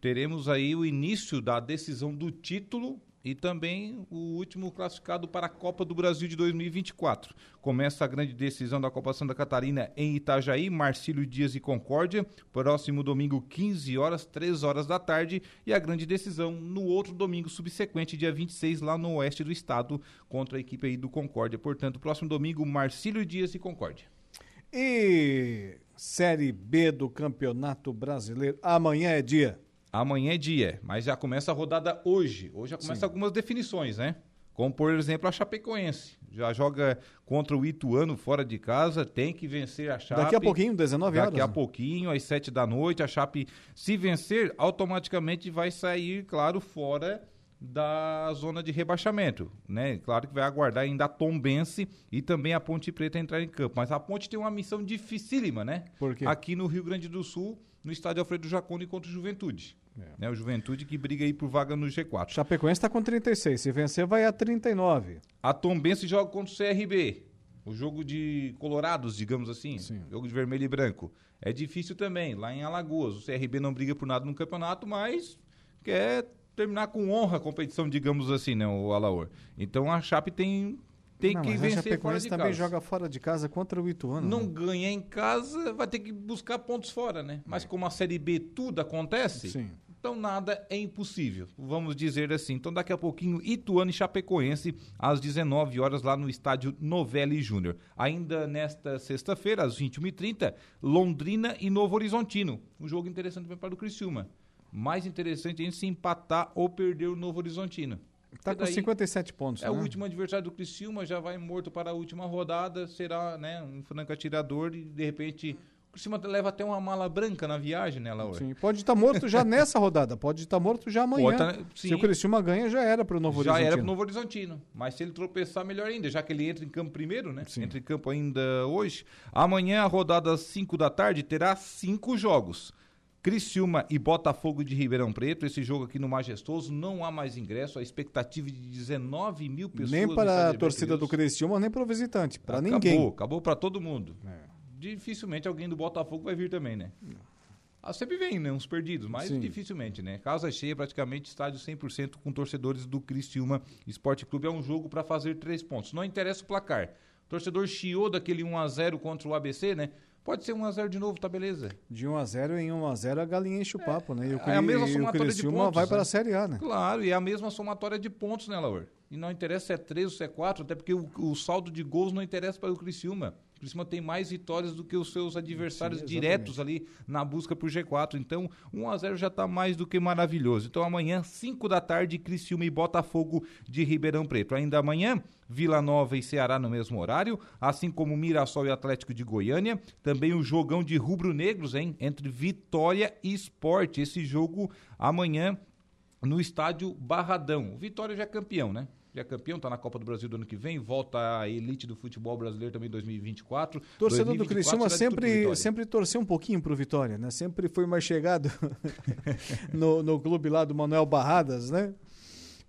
teremos aí o início da decisão do título e também o último classificado para a Copa do Brasil de 2024. Começa a grande decisão da Copa Santa Catarina em Itajaí, Marcílio Dias e Concórdia, próximo domingo 15 horas, 3 horas da tarde, e a grande decisão no outro domingo subsequente, dia 26, lá no oeste do estado, contra a equipe aí do Concórdia. Portanto, próximo domingo, Marcílio Dias e Concórdia. E Série B do Campeonato Brasileiro, amanhã é dia. Amanhã é dia, mas já começa a rodada hoje. Hoje já começa Sim. algumas definições, né? Como, por exemplo, a Chapecoense. Já joga contra o Ituano fora de casa, tem que vencer a Chape. Daqui a pouquinho, 19 horas. Daqui a né? pouquinho, às 7 da noite, a Chape, se vencer, automaticamente vai sair, claro, fora da zona de rebaixamento, né? Claro que vai aguardar ainda a Tombense e também a Ponte Preta entrar em campo, mas a Ponte tem uma missão dificílima, né? Por quê? Aqui no Rio Grande do Sul, no estádio Alfredo Jaconi contra o Juventude. É. Né, o Juventude que briga aí por vaga no G4. Chapecoense está com 36, se vencer vai a 39. A Tombense joga contra o CRB. O jogo de colorados, digamos assim, Sim. jogo de vermelho e branco. É difícil também, lá em Alagoas. O CRB não briga por nada no campeonato, mas quer terminar com honra a competição, digamos assim, né, o Alaor. Então a Chape tem tem não, que mas vencer a Chapecoense fora também casa. joga fora de casa contra o Ituano. Não né? ganha em casa, vai ter que buscar pontos fora, né? Mas é. como a Série B tudo acontece, Sim. então nada é impossível, vamos dizer assim. Então daqui a pouquinho Ituano e Chapecoense às 19 horas lá no estádio Novelli Júnior. Ainda nesta sexta-feira às 21h30, Londrina e Novo Horizontino. Um jogo interessante para o Criciúma. Mais interessante ainda se empatar ou perder o Novo Horizontino. Está com 57 pontos. É né? o último adversário do Criciúma, já vai morto para a última rodada, será né, um franco atirador e de repente o Criciúma leva até uma mala branca na viagem, né, Laura? Sim, pode estar tá morto já nessa rodada, pode estar tá morto já amanhã. Tá, se o Criciúma ganha, já era para o Novo já Horizontino. Já era para o Novo Horizontino, mas se ele tropeçar, melhor ainda, já que ele entra em campo primeiro, né? Sim. Entra em campo ainda hoje. Amanhã, a rodada às 5 da tarde, terá cinco jogos. Criciúma e Botafogo de Ribeirão Preto. Esse jogo aqui no Majestoso não há mais ingresso. A expectativa de 19 mil pessoas. Nem para a torcida do Criciúma, nem para o visitante. Para ninguém. Acabou, acabou para todo mundo. É. Dificilmente alguém do Botafogo vai vir também, né? Ah, sempre vem, né? Uns perdidos, mas Sim. dificilmente, né? Casa cheia, praticamente estádio 100% com torcedores do Criciúma Esporte Clube. É um jogo para fazer três pontos. Não interessa o placar. O torcedor chiou daquele 1 a 0 contra o ABC, né? Pode ser 1x0 de novo, tá beleza? De 1x0 em 1x0 a galinha enche o papo, né? E o, é a mesma somatória de pontos. vai para a né? Série A, né? Claro, e é a mesma somatória de pontos, né, Laur? E não interessa se é 3 ou se é 4, até porque o, o saldo de gols não interessa para o Criciúma. O Criciúma tem mais vitórias do que os seus adversários Sim, diretos ali na busca por G4. Então, 1 a 0 já está mais do que maravilhoso. Então, amanhã, 5 da tarde, Criciúma e Botafogo de Ribeirão Preto. Ainda amanhã, Vila Nova e Ceará no mesmo horário, assim como Mirassol e Atlético de Goiânia. Também o jogão de rubro-negros, hein? Entre Vitória e Esporte. Esse jogo amanhã no estádio Barradão. O Vitória já é campeão, né? É campeão, está na Copa do Brasil do ano que vem, volta à elite do futebol brasileiro também em 2024. Torcedor do Criciúma sempre, sempre torceu um pouquinho para o Vitória, né? Sempre foi mais chegado no, no clube lá do Manuel Barradas, né?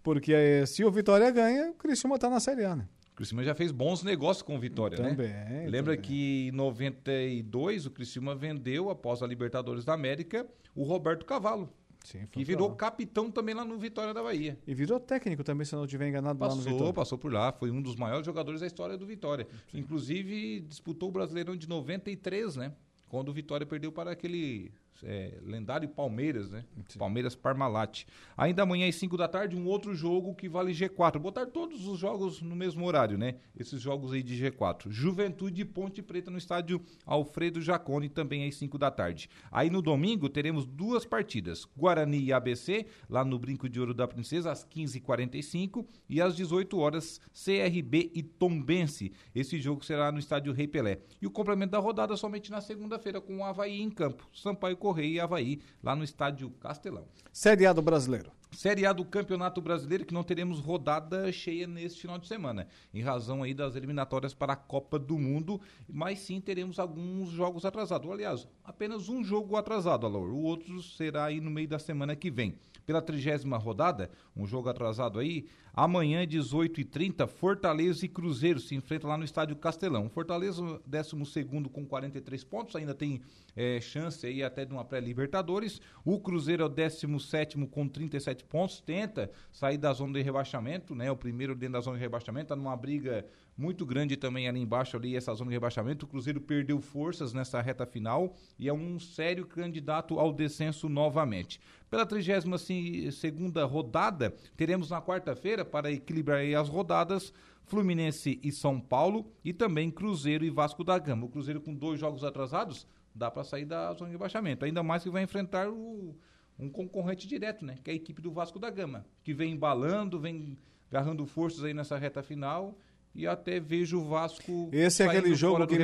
Porque eh, se o Vitória ganha, o Criciúma está na Série A, né? O Criciúma já fez bons negócios com o Vitória, também, né? Lembra também. que em 92 o Criciúma vendeu, após a Libertadores da América, o Roberto Cavalo Sim, que virou capitão também lá no Vitória da Bahia. E virou técnico também, se não estiver enganado passou, lá no Vitória. Passou por lá, foi um dos maiores jogadores da história do Vitória. Sim. Inclusive disputou o Brasileirão de 93, né? Quando o Vitória perdeu para aquele é, lendário Palmeiras, né? Sim. Palmeiras Parmalat. Ainda amanhã às 5 da tarde, um outro jogo que vale G4. Botar todos os jogos no mesmo horário, né? Esses jogos aí de G4. Juventude e Ponte Preta no estádio Alfredo Jacone, também às 5 da tarde. Aí no domingo teremos duas partidas: Guarani e ABC, lá no Brinco de Ouro da Princesa, às 15h45 e às 18 horas CRB e Tombense. Esse jogo será no estádio Rei Pelé. E o complemento da rodada somente na segunda-feira com o Havaí em campo. Sampaio Correia e Havaí, lá no estádio Castelão. Série A do Brasileiro. Série A do Campeonato Brasileiro, que não teremos rodada cheia neste final de semana, em razão aí das eliminatórias para a Copa do Mundo, mas sim teremos alguns jogos atrasados. Aliás, apenas um jogo atrasado, Alor. O outro será aí no meio da semana que vem. Pela trigésima rodada, um jogo atrasado aí, amanhã, 18h30, Fortaleza e Cruzeiro se enfrentam lá no Estádio Castelão. Fortaleza, 12 com 43 pontos, ainda tem é, chance aí até de uma pré-Libertadores. O Cruzeiro é o 17 com 37 pontos, tenta sair da zona de rebaixamento, né? O primeiro dentro da zona de rebaixamento, tá numa briga muito grande também ali embaixo, ali, essa zona de rebaixamento. O Cruzeiro perdeu forças nessa reta final e é um sério candidato ao descenso novamente. Pela 32 rodada, teremos na quarta-feira, para equilibrar as rodadas, Fluminense e São Paulo e também Cruzeiro e Vasco da Gama. O Cruzeiro com dois jogos atrasados, dá para sair da zona de rebaixamento. Ainda mais que vai enfrentar o, um concorrente direto, né? Que é a equipe do Vasco da Gama, que vem embalando, vem agarrando forças aí nessa reta final e até vejo o Vasco. Esse é aquele jogo que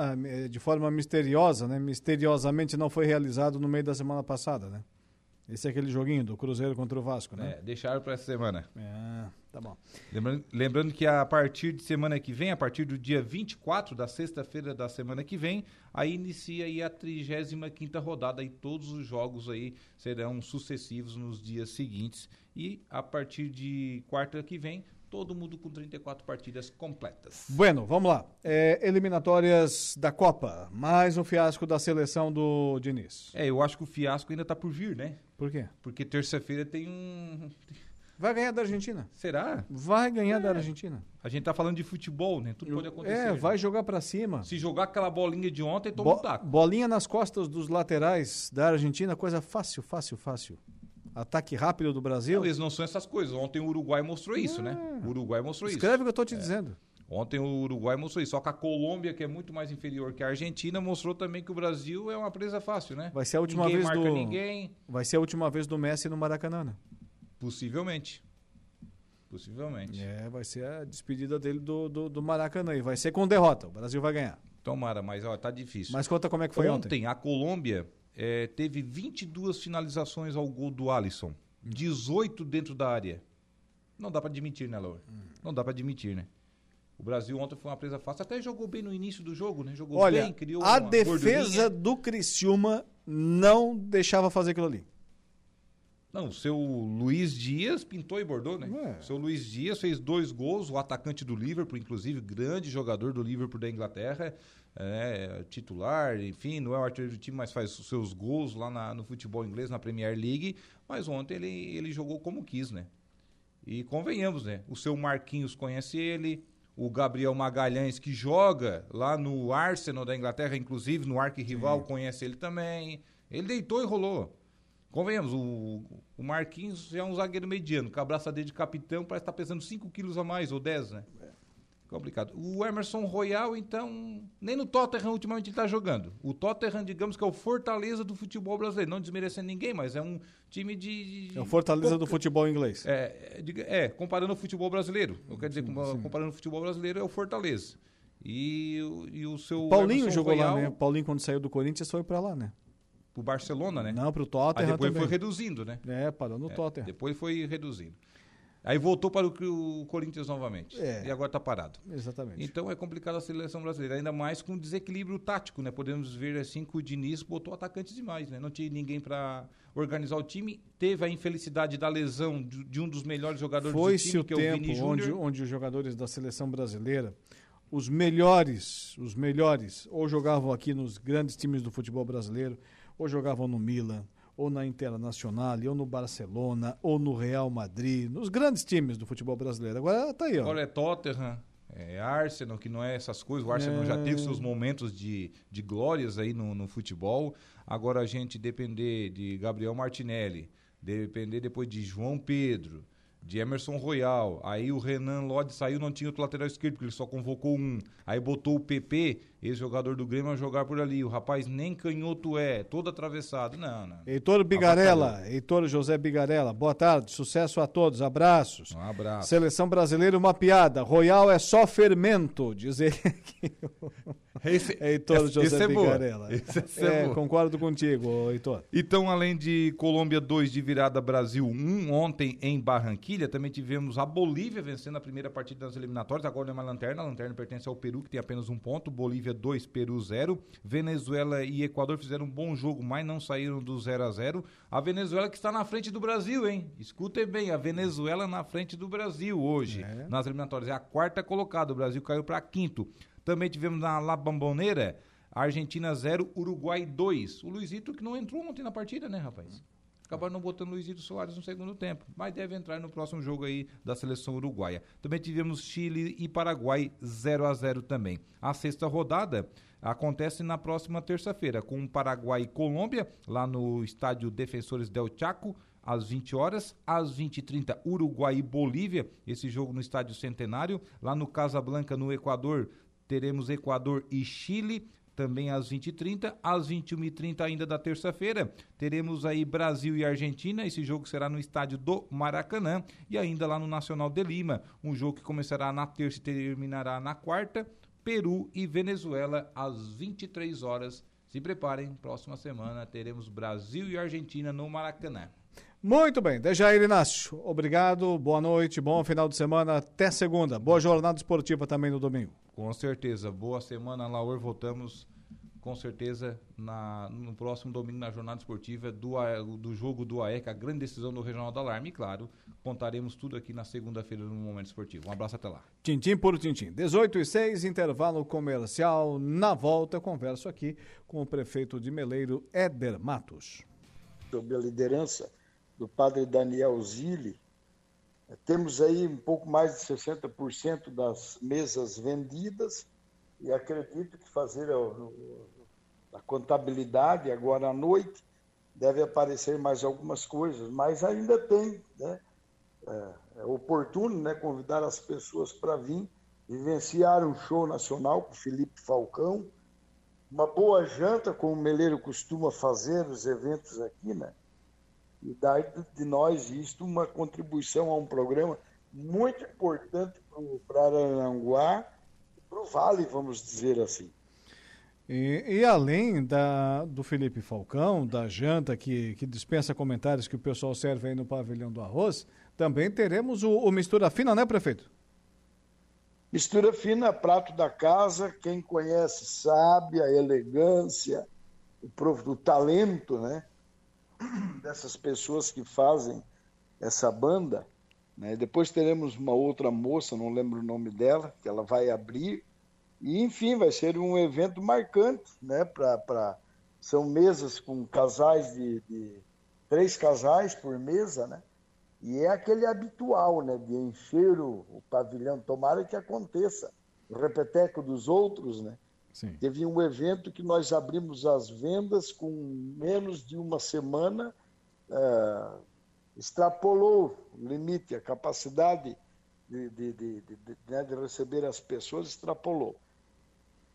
ah, de forma misteriosa, né? Misteriosamente não foi realizado no meio da semana passada, né? Esse é aquele joguinho do Cruzeiro contra o Vasco, né? É, deixaram para essa semana. É, tá bom. Lembrando, lembrando, que a partir de semana que vem, a partir do dia 24 da sexta-feira da semana que vem, aí inicia aí a 35 rodada e todos os jogos aí serão sucessivos nos dias seguintes. E a partir de quarta que vem, todo mundo com 34 partidas completas. Bueno, vamos lá. É, eliminatórias da Copa, mais um fiasco da seleção do Diniz. É, eu acho que o fiasco ainda está por vir, né? Por quê? Porque terça-feira tem um. Vai ganhar da Argentina. Será? Vai ganhar é. da Argentina. A gente tá falando de futebol, né? Tudo pode acontecer. É, vai jogar para cima. Se jogar aquela bolinha de ontem, toma Bo um taco. Bolinha nas costas dos laterais da Argentina, coisa fácil, fácil, fácil ataque rápido do Brasil. Não, eles não são essas coisas. Ontem o Uruguai mostrou isso, né? O Uruguai mostrou Escreve isso. o que eu estou te é. dizendo. Ontem o Uruguai mostrou isso. Só que a Colômbia, que é muito mais inferior que a Argentina, mostrou também que o Brasil é uma presa fácil, né? Vai ser a última ninguém vez marca do ninguém. Vai ser a última vez do Messi no Maracanã. Né? Possivelmente. Possivelmente. É, vai ser a despedida dele do, do, do Maracanã. E vai ser com derrota. O Brasil vai ganhar. Tomara, mas ó, tá difícil. Mas conta como é que foi ontem. Ontem, a Colômbia é, teve 22 finalizações ao gol do Alisson. 18 dentro da área. Não dá para admitir, né, Laura? Hum. Não dá para admitir, né? O Brasil ontem foi uma presa fácil, até jogou bem no início do jogo, né? Jogou Olha, bem, criou a defesa do Criciúma não deixava fazer aquilo ali. Não, o seu Luiz Dias pintou e bordou, né? É. O seu Luiz Dias fez dois gols, o atacante do Liverpool, inclusive, grande jogador do Liverpool da Inglaterra, é, titular, enfim, não é o artilheiro do time, mas faz os seus gols lá na, no futebol inglês, na Premier League. Mas ontem ele, ele jogou como quis, né? E convenhamos, né? O seu Marquinhos conhece ele, o Gabriel Magalhães, que joga lá no Arsenal da Inglaterra, inclusive no arquirrival, conhece ele também. Ele deitou e rolou. Convenhamos, o, o Marquinhos é um zagueiro mediano, com a braçadeira de capitão, parece estar tá pesando 5 quilos a mais, ou 10, né? Complicado. O Emerson Royal, então, nem no Tottenham ultimamente ele está jogando. O Tottenham, digamos que é o Fortaleza do futebol brasileiro. Não desmerecendo ninguém, mas é um time de. é o Fortaleza pouca... do futebol inglês. É, é, é, comparando o futebol brasileiro. Eu quero dizer, sim, sim. comparando o futebol brasileiro, é o Fortaleza. E, e o seu. Paulinho Emerson jogou Royal, lá, né? Paulinho, quando saiu do Corinthians, foi para lá, né? Pro Barcelona, né? Não, pro Tottenham. Aí depois também. foi reduzindo, né? É, parou no é, Tottenham. Depois foi reduzindo. Aí voltou para o, o Corinthians novamente. É. E agora está parado. Exatamente. Então é complicado a seleção brasileira, ainda mais com desequilíbrio tático, né? Podemos ver assim que o Diniz botou atacantes demais, né? Não tinha ninguém para organizar o time. Teve a infelicidade da lesão de, de um dos melhores jogadores Foi do time, o que tempo é o Vini onde, onde os jogadores da seleção brasileira, os melhores, os melhores, ou jogavam aqui nos grandes times do futebol brasileiro, ou jogavam no Milan, ou na Internacional, ou no Barcelona, ou no Real Madrid, nos grandes times do futebol brasileiro. Agora tá aí, ó. Agora é Tottenham, é Arsenal, que não é essas coisas. O Arsenal é... já teve seus momentos de, de glórias aí no, no futebol. Agora a gente depender de Gabriel Martinelli, depender depois de João Pedro, de Emerson Royal. Aí o Renan Lodge saiu, não tinha outro lateral esquerdo, porque ele só convocou um. Aí botou o PP, ex-jogador do Grêmio, a jogar por ali. O rapaz nem canhoto é, todo atravessado. Não, não. Heitor Bigarella, Heitor José Bigarella, boa tarde, sucesso a todos, abraços. Um abraço. Seleção brasileira, uma piada. Royal é só fermento, diz ele aqui. Esse, Heitor esse- José esse é boa. Vigarella. Esse é É, concordo contigo, Heitor. Então, além de Colômbia 2 de virada Brasil 1 ontem em Barranquilha, também tivemos a Bolívia vencendo a primeira partida das eliminatórias. Agora não é uma lanterna, a lanterna pertence ao Peru, que tem apenas um ponto. Bolívia 2, Peru 0. Venezuela e Equador fizeram um bom jogo, mas não saíram do 0 a 0 A Venezuela que está na frente do Brasil, hein? Escutem bem, a Venezuela na frente do Brasil hoje, nas eliminatórias. É a quarta colocada, o Brasil caiu para quinto. Também tivemos na La Bombonera, Argentina 0, Uruguai 2. O Luizito que não entrou ontem na partida, né, rapaz? Acabaram não botando o Luizito Soares no segundo tempo, mas deve entrar no próximo jogo aí da seleção uruguaia. Também tivemos Chile e Paraguai 0 a 0 também. A sexta rodada acontece na próxima terça-feira com Paraguai e Colômbia, lá no estádio Defensores del Chaco, às 20 horas, às 20h30, Uruguai e Bolívia, esse jogo no estádio Centenário, lá no Casablanca, no Equador, teremos Equador e Chile, também às 20h30, às 21h30 ainda da terça-feira, teremos aí Brasil e Argentina, esse jogo será no estádio do Maracanã, e ainda lá no Nacional de Lima, um jogo que começará na terça e terminará na quarta, Peru e Venezuela às 23 horas. Se preparem, próxima semana teremos Brasil e Argentina no Maracanã. Muito bem, Dejair Inácio, obrigado, boa noite, bom final de semana, até segunda. Boa jornada esportiva também no domingo. Com certeza. Boa semana, Laur. Voltamos com certeza na, no próximo domingo na jornada esportiva do, do jogo do AEC, a grande decisão do Regional da Alarme. E claro, contaremos tudo aqui na segunda-feira no Momento Esportivo. Um abraço até lá. Tintim por tintim. 18 e 6, intervalo comercial. Na volta, eu converso aqui com o prefeito de Meleiro, Éder Matos. sob a liderança do padre Daniel Zilli, temos aí um pouco mais de 60% das mesas vendidas e acredito que fazer a, a contabilidade agora à noite deve aparecer mais algumas coisas, mas ainda tem, né? É, é oportuno, né, convidar as pessoas para vir vivenciar um show nacional com Felipe Falcão, uma boa janta, como o Meleiro costuma fazer os eventos aqui, né? E dar de nós isto uma contribuição a um programa muito importante para Araranguá e para o Vale, vamos dizer assim. E, e além da, do Felipe Falcão, da janta que, que dispensa comentários que o pessoal serve aí no pavilhão do arroz, também teremos o, o Mistura Fina, né, prefeito? Mistura fina, prato da casa, quem conhece sabe a elegância, o, o talento, né? Dessas pessoas que fazem essa banda. Né? Depois teremos uma outra moça, não lembro o nome dela, que ela vai abrir. E, enfim, vai ser um evento marcante, né? Pra, pra... São mesas com casais de, de- três casais por mesa, né? E é aquele habitual, né? De encher o, o pavilhão. Tomara que aconteça. O repeteco dos outros, né? Sim. Teve um evento que nós abrimos as vendas com menos de uma semana, eh, extrapolou o limite, a capacidade de, de, de, de- né, de receber as pessoas extrapolou.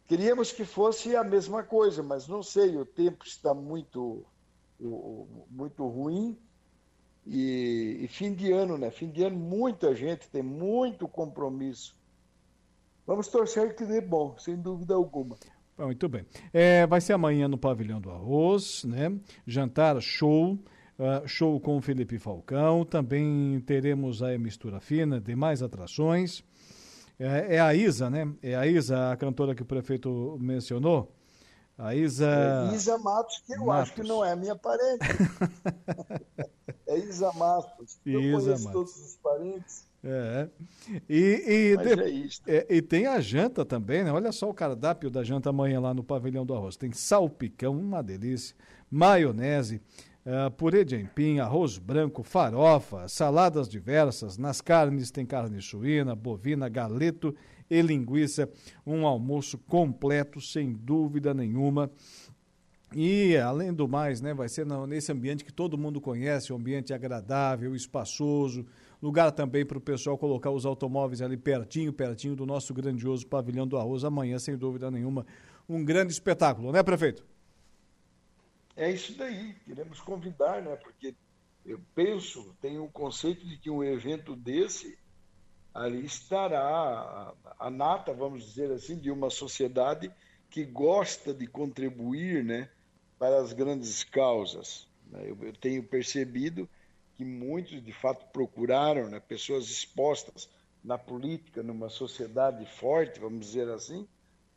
Queríamos que fosse a mesma coisa, mas não sei, o tempo está muito, muito ruim. E, e fim de ano, né? Fim de ano, muita gente tem muito compromisso. Vamos torcer que dê bom, sem dúvida alguma. Muito bem. É, vai ser amanhã no Pavilhão do Arroz, né? Jantar show, ah, show com o Felipe Falcão. Também teremos a Mistura Fina, demais atrações. É, é a Isa, né? É a Isa, a cantora que o prefeito mencionou. A Isa. É Isa Matos, que eu acho que Matos. não é minha parente. é Isa Matos. Eu Isa conheço Matos. todos os parentes. É. E, e, de- é isto. é, e tem a janta também, né? Olha só o cardápio da janta amanhã lá no Pavilhão do Arroz. Tem salpicão, uma delícia, maionese, ah, purê de aipim, arroz branco, farofa, saladas diversas. Nas carnes tem carne suína, bovina, galeto e linguiça. Um almoço completo, sem dúvida nenhuma. E, além do mais, né, vai ser nesse ambiente que todo mundo conhece, um ambiente agradável, espaçoso, lugar também para o pessoal colocar os automóveis ali pertinho, pertinho do nosso grandioso pavilhão do arroz. Amanhã, sem dúvida nenhuma, um grande espetáculo, né, prefeito? É isso daí, queremos convidar, né? Porque eu penso, tenho o conceito de que um evento desse ali estará a, a nata, vamos dizer assim, de uma sociedade que gosta de contribuir né, para as grandes causas. Né? Eu, eu tenho percebido que muitos, de fato, procuraram né, pessoas expostas na política, numa sociedade forte, vamos dizer assim,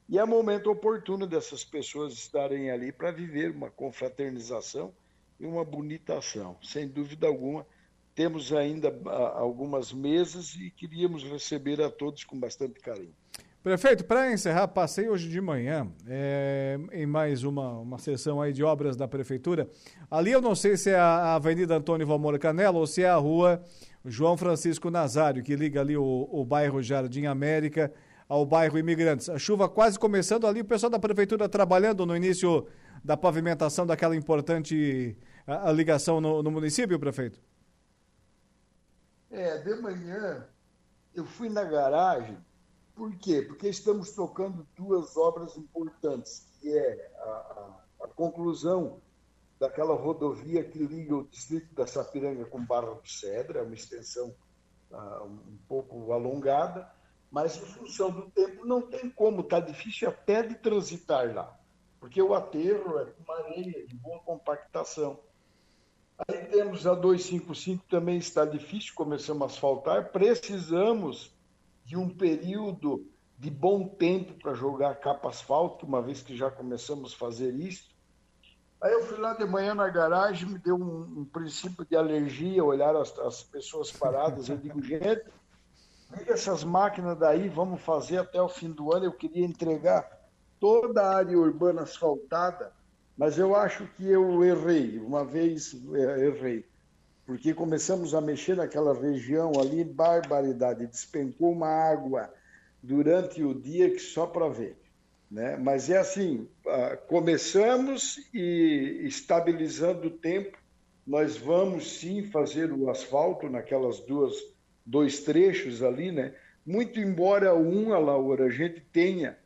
e é momento oportuno dessas pessoas estarem ali para viver uma confraternização e uma bonita ação. Sem dúvida alguma, temos ainda ah, algumas mesas e queríamos receber a todos com bastante carinho. Prefeito, para encerrar, passei hoje de manhã é, em mais uma, uma sessão aí de obras da prefeitura. Ali eu não sei se é a Avenida Antônio Valmora Canela ou se é a rua João Francisco Nazário, que liga ali o, o bairro Jardim América ao bairro Imigrantes. A chuva quase começando ali, o pessoal da prefeitura trabalhando no início da pavimentação daquela importante a, a ligação no, no município, prefeito? É, de manhã eu fui na garagem, por quê? Porque estamos tocando duas obras importantes, que é a, a, conclusão daquela rodovia que liga o distrito da Sapiranga com Barra do Cedro, é uma extensão uh, um pouco alongada, mas em função do tempo não tem como, está difícil até de transitar lá, porque o aterro é uma areia de boa compactação. Aí temos a 255, também está difícil, começamos a asfaltar, precisamos de um período de bom tempo para jogar capa asfalto, uma vez que já começamos a fazer isso. Aí eu fui lá de manhã na garagem, me deu um, um princípio de alergia, olhar as, as, pessoas paradas. Eu digo, gente, liga essas máquinas daí, vamos fazer até o fim do ano. Eu queria entregar toda a área urbana asfaltada mas eu acho que eu errei, uma vez é, errei, porque começamos a mexer naquela região ali, barbaridade, despencou uma água durante o dia que só para ver. Né? Mas é assim, ah, começamos e estabilizando o tempo, nós vamos sim fazer o asfalto naquelas duas dois trechos ali, né? Muito embora um, Laura, a gente tenha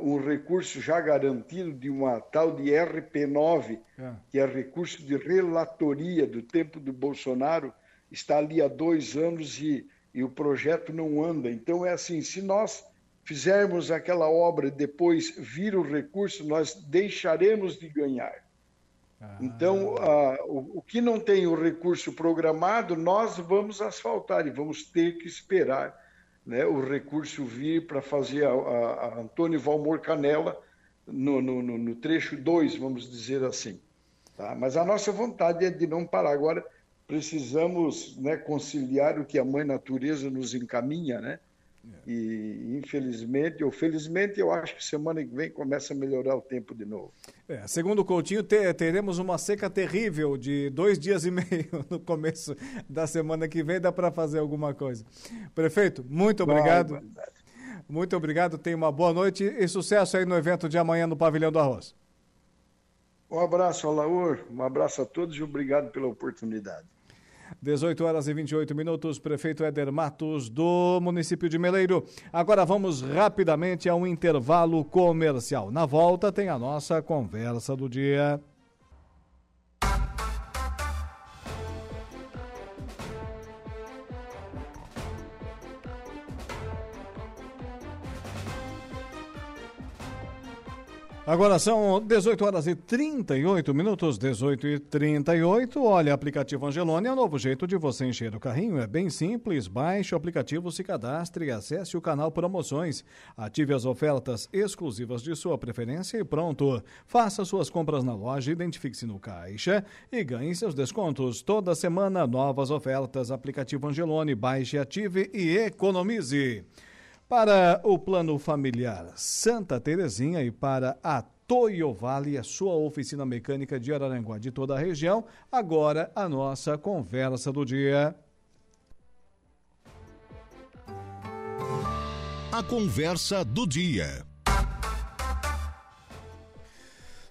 um recurso já garantido de uma tal de RP9, é. que é recurso de relatoria do tempo do Bolsonaro, está ali há dois anos e, e o projeto não anda. Então, é assim: se nós fizermos aquela obra e depois vir o recurso, nós deixaremos de ganhar. Ah. Então, uh, o, o, que não tem o recurso programado, nós vamos asfaltar e vamos ter que esperar né, o recurso vir para fazer a, a, Antônio Valmor Canela no, no, no trecho 2, vamos dizer assim. Tá? Mas a nossa vontade é de não parar. Agora, precisamos né, conciliar o que a Mãe Natureza nos encaminha, né? E, infelizmente, ou felizmente, eu acho que semana que vem começa a melhorar o tempo de novo. É, segundo o Coutinho, te, teremos uma seca terrível de dois dias e meio no começo da semana que vem. Dá para fazer alguma coisa. Prefeito, muito obrigado. Muito obrigado, tenha uma boa noite e sucesso aí no evento de amanhã no Pavilhão do Arroz. Um abraço, Alaor, um abraço a todos e obrigado pela oportunidade. 18 horas e 28 minutos, prefeito Éder Matos, do município de Meleiro. Agora vamos rapidamente a um intervalo comercial. Na volta tem a nossa conversa do dia. Agora são 18 horas e 38 minutos, 18 e 38. Olha, aplicativo Angelone é o um novo jeito de você encher o carrinho. É bem simples. Baixe o aplicativo, se cadastre, acesse o canal Promoções, ative as ofertas exclusivas de sua preferência e pronto. Faça suas compras na loja, identifique-se no caixa e ganhe seus descontos. Toda semana, novas ofertas. Aplicativo Angelone, baixe, ative e economize. Para o plano familiar Santa Terezinha e para a Toyo Vale, a sua oficina mecânica de Araranguá de toda a região, agora a nossa conversa do dia. A conversa do dia.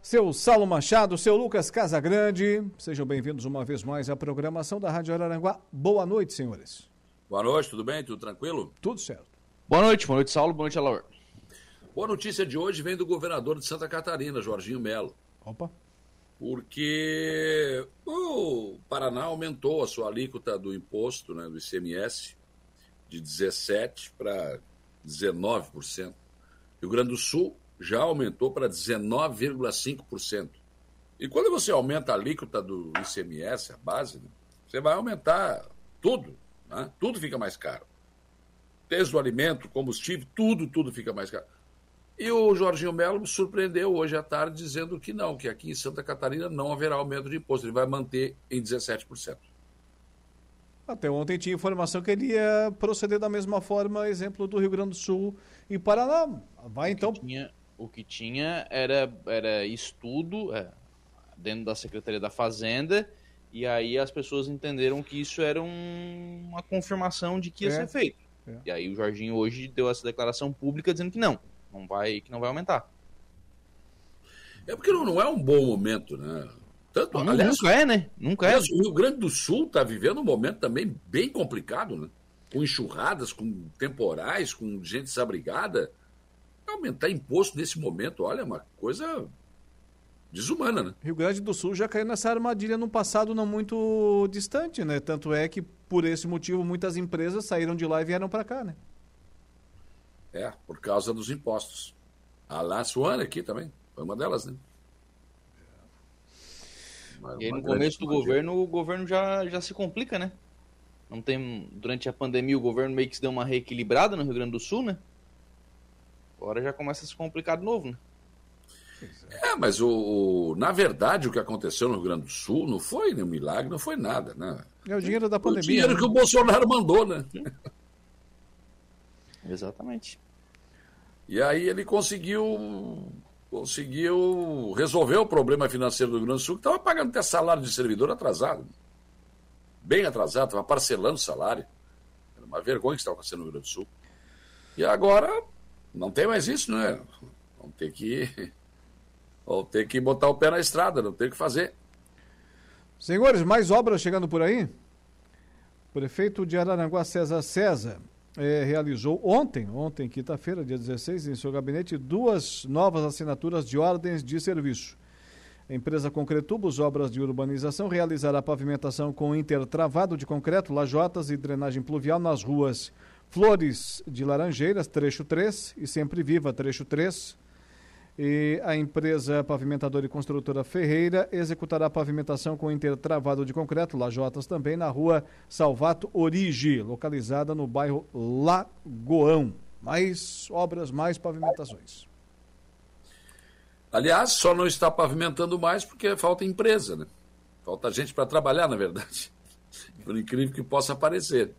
Seu Saulo Machado, seu Lucas Casagrande, sejam bem-vindos uma vez mais à programação da Rádio Araranguá. Boa noite, senhores. Boa noite, tudo bem? Tudo tranquilo? Tudo certo. Boa noite, boa noite, Saulo, boa noite, Alaor. Boa notícia de hoje vem do governador de Santa Catarina, Jorginho Melo. Opa. Porque o Paraná aumentou a sua alíquota do imposto, né, do ICMS, de 17% para 19%. Rio Grande do Sul já aumentou para 19,5%. E quando você aumenta a alíquota do ICMS, a base, né, você vai aumentar tudo. Né? Tudo fica mais caro. Desde o alimento, combustível, tudo, tudo fica mais caro. E o Jorginho Melo me surpreendeu hoje à tarde dizendo que não, que aqui em Santa Catarina não haverá aumento de imposto, ele vai manter em 17%. Até ontem tinha informação que ele ia proceder da mesma forma, exemplo do Rio Grande do Sul e Paraná. Vai então. O que tinha, o que tinha era, era estudo é, dentro da Secretaria da Fazenda, e aí as pessoas entenderam que isso era um, uma confirmação de que ia é. ser feito. É. E aí o Jorginho hoje deu essa declaração pública dizendo que não, não vai, que não vai aumentar. É porque não, não é um bom momento, né? Tanto, não, aliás, nunca é, né? Nunca aliás, é. O Rio Grande do Sul está vivendo um momento também bem complicado, né? Com enxurradas, com temporais, com gente desabrigada. Aumentar imposto nesse momento, olha, é uma coisa desumana, né? Rio Grande do Sul já caiu nessa armadilha no passado não muito distante, né? Tanto é que, por esse motivo, muitas empresas saíram de lá e vieram para cá, né? É, por causa dos impostos. A La Suana aqui também, foi uma delas, né? e aí no começo do governo, o governo já, já se complica, né? Não tem. Durante a pandemia, o governo meio que se deu uma reequilibrada no Rio Grande do Sul, né? Agora já começa a se complicar de novo, né? É, mas o, o, na verdade o que aconteceu no Rio Grande do Sul não foi nenhum milagre, não foi nada, né? É o dinheiro da pandemia. O dinheiro né? que o Bolsonaro mandou, né? Exatamente. E aí ele conseguiu conseguiu resolver o problema financeiro do Rio Grande do Sul, que estava pagando até salário de servidor atrasado. Bem atrasado, estava parcelando o salário. Era uma vergonha que estava acontecendo no Rio Grande do Sul. E agora não tem mais isso, né? Vamos ter que. Vamos ter que botar o pé na estrada, não tem o que fazer. Senhores, mais obras chegando por aí? Prefeito de Araranguá, César César, é, realizou ontem, ontem, quinta-feira, dia 16, em seu gabinete, duas novas assinaturas de ordens de serviço. A empresa Concretubos, obras de urbanização, realizará pavimentação com intertravado de concreto, lajotas e drenagem pluvial nas ruas Flores de Laranjeiras, trecho 3, e Sempre Viva, trecho 3, e a empresa pavimentadora e construtora Ferreira executará a pavimentação com intertravado de concreto, lajotas também, na rua Salvato Origi, localizada no bairro Lagoão. Mais obras, mais pavimentações. Aliás, só não está pavimentando mais porque falta empresa, né? Falta gente para trabalhar, na verdade. Por incrível que possa parecer.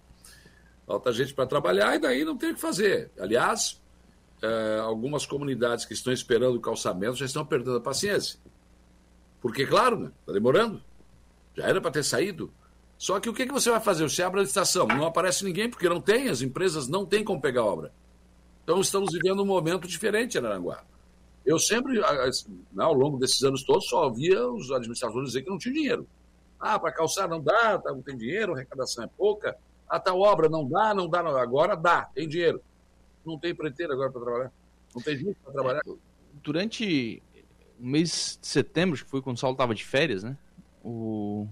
Falta gente para trabalhar e daí não tem o que fazer. Aliás, uh, algumas comunidades que estão esperando o calçamento já estão perdendo a paciência. Porque, claro, está né, tá demorando. Já era para ter saído. Só que o que, que você vai fazer? Você abre a licitação, não aparece ninguém, porque não tem, as empresas não têm como pegar obra. Então estamos vivendo um momento diferente em Aranguá. Eu sempre, né, ao longo desses anos todos, só ouvia os administradores dizer que não tinha dinheiro. Ah, para calçar não dá, tá, não tem dinheiro, arrecadação é pouca. A tal obra não dá, não dá, não. agora dá, tem dinheiro não tem preteiro agora para trabalhar. Não tem gente para trabalhar. É, durante o mês de setembro, que foi quando o Saulo estava de férias, né? O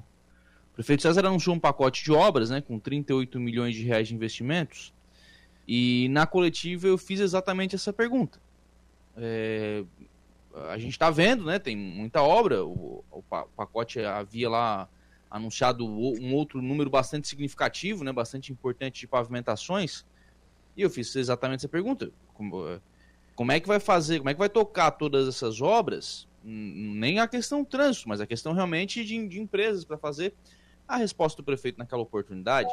prefeito César anunciou um pacote de obras, né? Com 38 milhões de reais de investimentos. E na coletiva eu fiz exatamente essa pergunta. É, a gente está vendo, né? Tem muita obra. O, o, pacote havia lá anunciado um outro número bastante significativo, né? Bastante importante de pavimentações. E eu fiz exatamente essa pergunta. Como, eh, como é que vai fazer, como é que vai tocar todas essas obras? Nem a questão trânsito, mas a questão realmente de, de empresas para fazer. A resposta do prefeito naquela oportunidade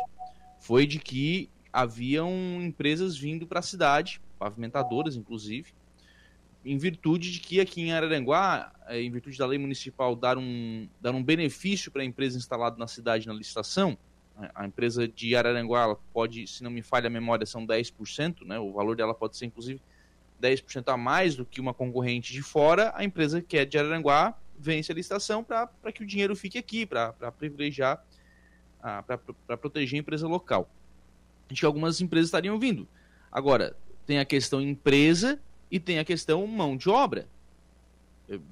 foi de que haviam empresas vindo para a cidade, pavimentadoras inclusive, em virtude de que aqui em Araranguá, eh, em virtude da lei municipal dar um, dar um benefício para a empresa instalada na cidade na licitação, a empresa de Araranguá pode, se não me falha a memória, são 10%, né? O valor dela pode ser inclusive 10% a mais do que uma concorrente de fora. A empresa que é de Araranguá vence a licitação para que o dinheiro fique aqui, para privilegiar, para proteger a empresa local. Acho que algumas empresas estariam vindo. Agora, tem a questão empresa e tem a questão mão de obra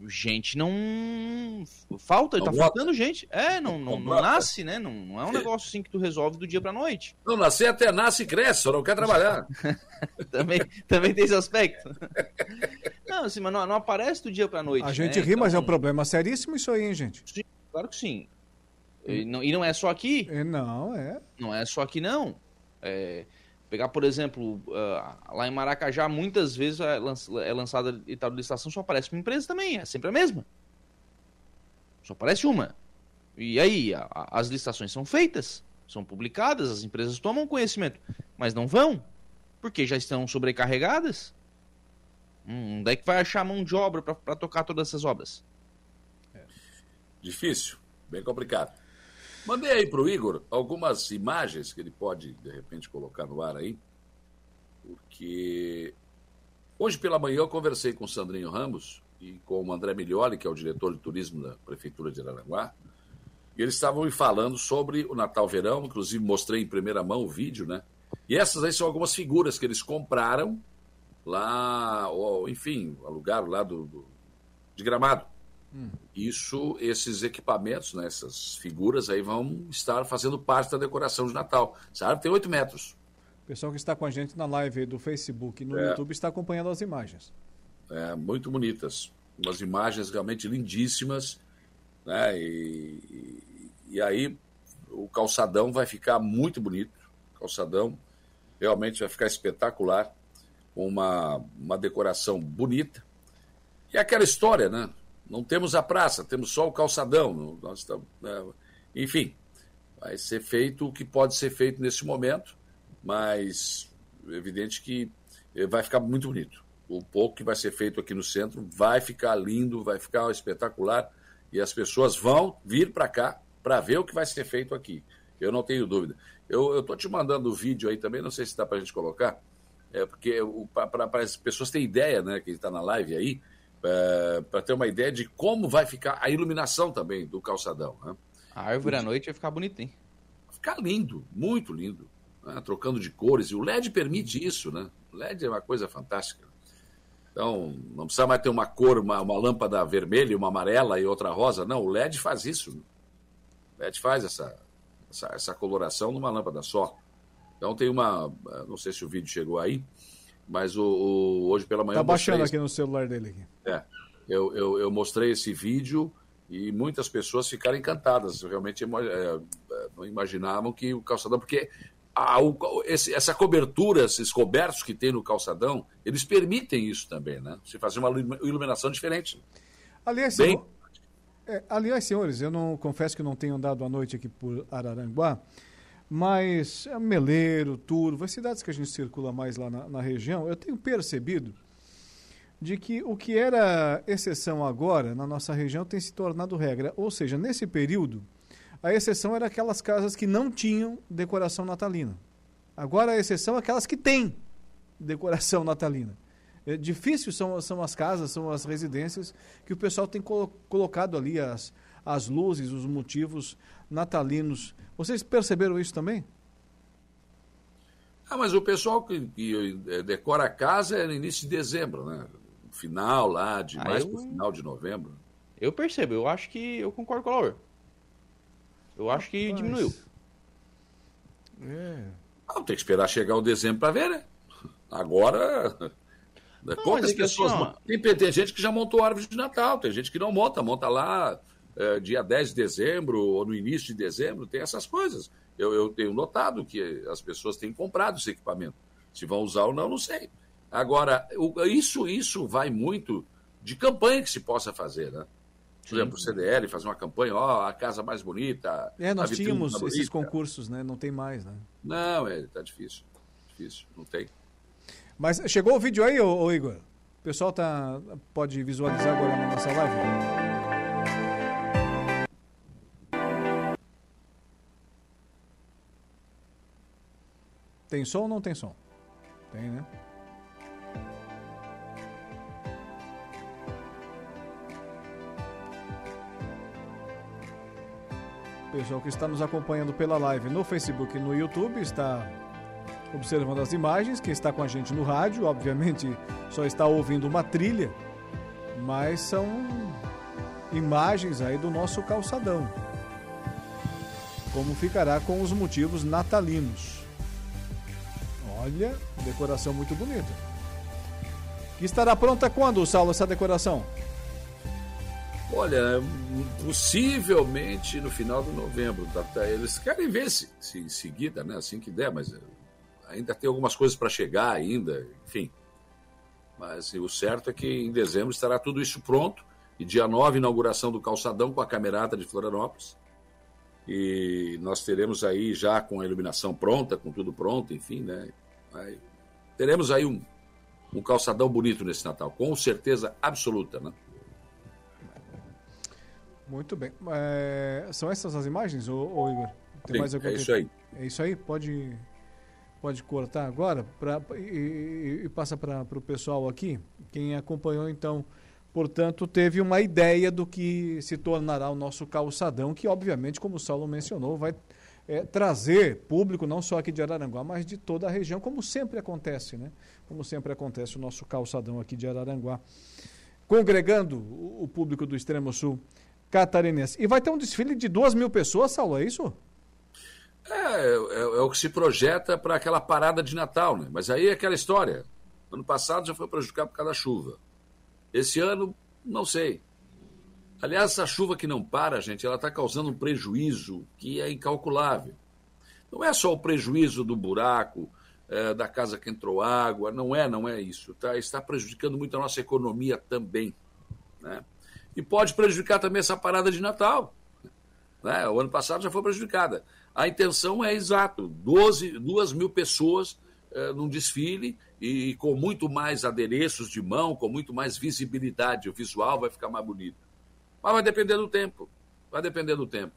gente não falta, não tá faltando gente. É, não, não, não, nasce, né? Não, não é um negócio assim que tu resolve do dia pra noite. Não, nascer até nasce e cresce, só não quer trabalhar. também, também tem esse aspecto. Não, assim, mas não, não aparece do dia pra noite. A gente né? ri, mas é um Então, problema seríssimo isso aí, hein, gente? Sim, claro que sim. E não, e não é só aqui. Não, é. Não é só aqui, não. É, pegar, por exemplo, ah, lá em Maracajá, muitas vezes é, é lançada e tal licitação, só aparece uma empresa também. É sempre a mesma. Só aparece uma. E aí, a- a- as licitações são feitas, são publicadas, as empresas tomam conhecimento, mas não vão, porque já estão sobrecarregadas. Hum, onde é que vai achar mão de obra para tocar todas essas obras? Difícil, bem complicado. Mandei aí para o Igor algumas imagens que ele pode, de repente, colocar no ar aí, porque hoje pela manhã eu conversei com o Sandrinho Ramos e com o André Miglioli, que é o diretor de turismo da Prefeitura de Araranguá, e eles estavam me falando sobre o Natal Verão, inclusive mostrei em primeira mão o vídeo, né? E essas aí são algumas figuras que eles compraram lá, ou, enfim, alugaram lá do, do- de Gramado. Isso, esses equipamentos, né, essas figuras aí vão estar fazendo parte da decoração de Natal. Essa árvore tem 8 metros. O pessoal que está com a gente na live do Facebook e no É. YouTube está acompanhando as imagens. É, muito bonitas. Umas imagens realmente lindíssimas. Né? E, e- aí o calçadão vai ficar muito bonito. O calçadão realmente vai ficar espetacular. Com uma, uma decoração bonita. E aquela história, né? Não temos a praça, temos só o calçadão. Nós estamos, né? Enfim, vai ser feito o que pode ser feito nesse momento, mas é evidente que eh, vai ficar muito bonito. O pouco que vai ser feito aqui no centro vai ficar lindo, vai ficar espetacular e as pessoas vão vir para cá para ver o que vai ser feito aqui. Eu não tenho dúvida. Eu estou te mandando o vídeo aí também, não sei se dá para a gente colocar, é porque para as pessoas terem ideia, né, que está na live aí, para ter uma ideia de como vai ficar a iluminação também do calçadão. Né? A árvore à noite vai ficar bonita, hein? Ficar lindo, muito lindo, né? trocando de cores. E o LED permite isso, né? O LED é uma coisa fantástica. Então, não precisa mais ter uma cor, uma, uma lâmpada vermelha, uma amarela e outra rosa. Não, o LED faz isso. O LED faz essa, essa, essa coloração numa lâmpada só. Então tem uma. Não sei se o vídeo chegou aí, mas o, o- hoje pela manhã. Tá mostrei baixando esse- aqui no celular dele. Aqui. é, eu, eu, eu mostrei esse vídeo e muitas pessoas ficaram encantadas. Realmente é, é, não imaginavam que o calçadão, porque a- o- esse- essa cobertura, esses cobertos que tem no calçadão, eles permitem isso também, né? Se fazer uma ilu- iluminação diferente. Aliás, Bem- senhor- é, aliás, senhores, eu não confesso que não tenho andado à noite aqui por Araranguá, mas é Meleiro, Turvo, as cidades que a gente circula mais lá na, na região, eu tenho percebido de que o que era exceção agora na nossa região tem se tornado regra. Ou seja, nesse período, a exceção era aquelas casas que não tinham decoração natalina. Agora a exceção é aquelas que têm decoração natalina. É difícil são, são as casas, são as residências que o pessoal tem colo- colocado ali as, as luzes, os motivos natalinos. Vocês perceberam isso também? Ah, mas o pessoal que, que, eh, decora a casa é no início de dezembro, né? Final lá, de Ah, mais eu- pro final de novembro. Eu percebo, eu acho que eu concordo com o Laura. Eu acho que Rapaz. diminuiu. É. Não, tem que esperar chegar o dezembro para ver, né? Agora. poucas mas é que pessoas. assim, ó, tem, tem gente que já montou árvore de Natal, tem gente que não monta, monta lá eh, dia 10 de dezembro ou no início de dezembro, tem essas coisas. Eu, eu tenho notado que as pessoas têm comprado esse equipamento. Se vão usar ou não, não sei. Agora, o- isso, isso vai muito de campanha que se possa fazer, né? Por exemplo, o CDL fazer uma campanha, ó, a casa mais bonita. É, nós tínhamos esses bonita. concursos, né? Não tem mais, né? Não, é, tá difícil. Difícil, não tem. Mas chegou o vídeo aí, ô, ô Igor? O pessoal tá, pode visualizar agora na nossa live? Tem som ou não tem som? Tem, né? Pessoal que está nos acompanhando pela live no Facebook e no YouTube está observando as imagens. Quem está com a gente no rádio, obviamente, só está ouvindo uma trilha, mas são imagens aí do nosso calçadão. Como ficará com os motivos natalinos. Olha, decoração muito bonita. Que estará pronta quando, Saulo, essa decoração? Olha, possivelmente no final de novembro. Eles querem ver se, se em seguida, né? Assim que der, mas eh, ainda tem algumas coisas para chegar ainda, enfim. Mas o certo é que em dezembro estará tudo isso pronto. E dia 9, inauguração do calçadão com a camerata de Florianópolis. E nós teremos aí já com a iluminação pronta, com tudo pronto, enfim, né? Aí, teremos aí um, um calçadão bonito nesse Natal, com certeza absoluta, né? Muito bem. É, são essas as imagens, ô, ô Igor? Tem Sim, mais alguma é isso aí. É isso aí? Pode, pode cortar agora pra, e, e, passa para o pessoal aqui. Quem acompanhou, então, portanto, teve uma ideia do que se tornará o nosso calçadão, que, obviamente, como o Saulo mencionou, vai é, trazer público, não só aqui de Araranguá, mas de toda a região, como sempre acontece, né? Como sempre acontece o nosso calçadão aqui de Araranguá. Congregando o público do Extremo Sul catarinense. E vai ter um desfile de duas mil pessoas, Saulo, é isso? É, é, é o que se projeta para aquela parada de Natal, né? Mas aí é aquela história. Ano passado já foi prejudicado por causa da chuva. Esse ano, não sei. Aliás, essa chuva que não para, gente, ela está causando um prejuízo que é incalculável. Não é só o prejuízo do buraco, é, da casa que entrou água, não é, não é isso. Tá? Está prejudicando muito a nossa economia também. Né? e pode prejudicar também essa parada de Natal. Né? O ano passado já foi prejudicada. A intenção é exato: 12, 2 mil pessoas eh, num desfile e, e com muito mais adereços de mão, com muito mais visibilidade. O visual vai ficar mais bonito. Mas vai depender do tempo. Vai depender do tempo.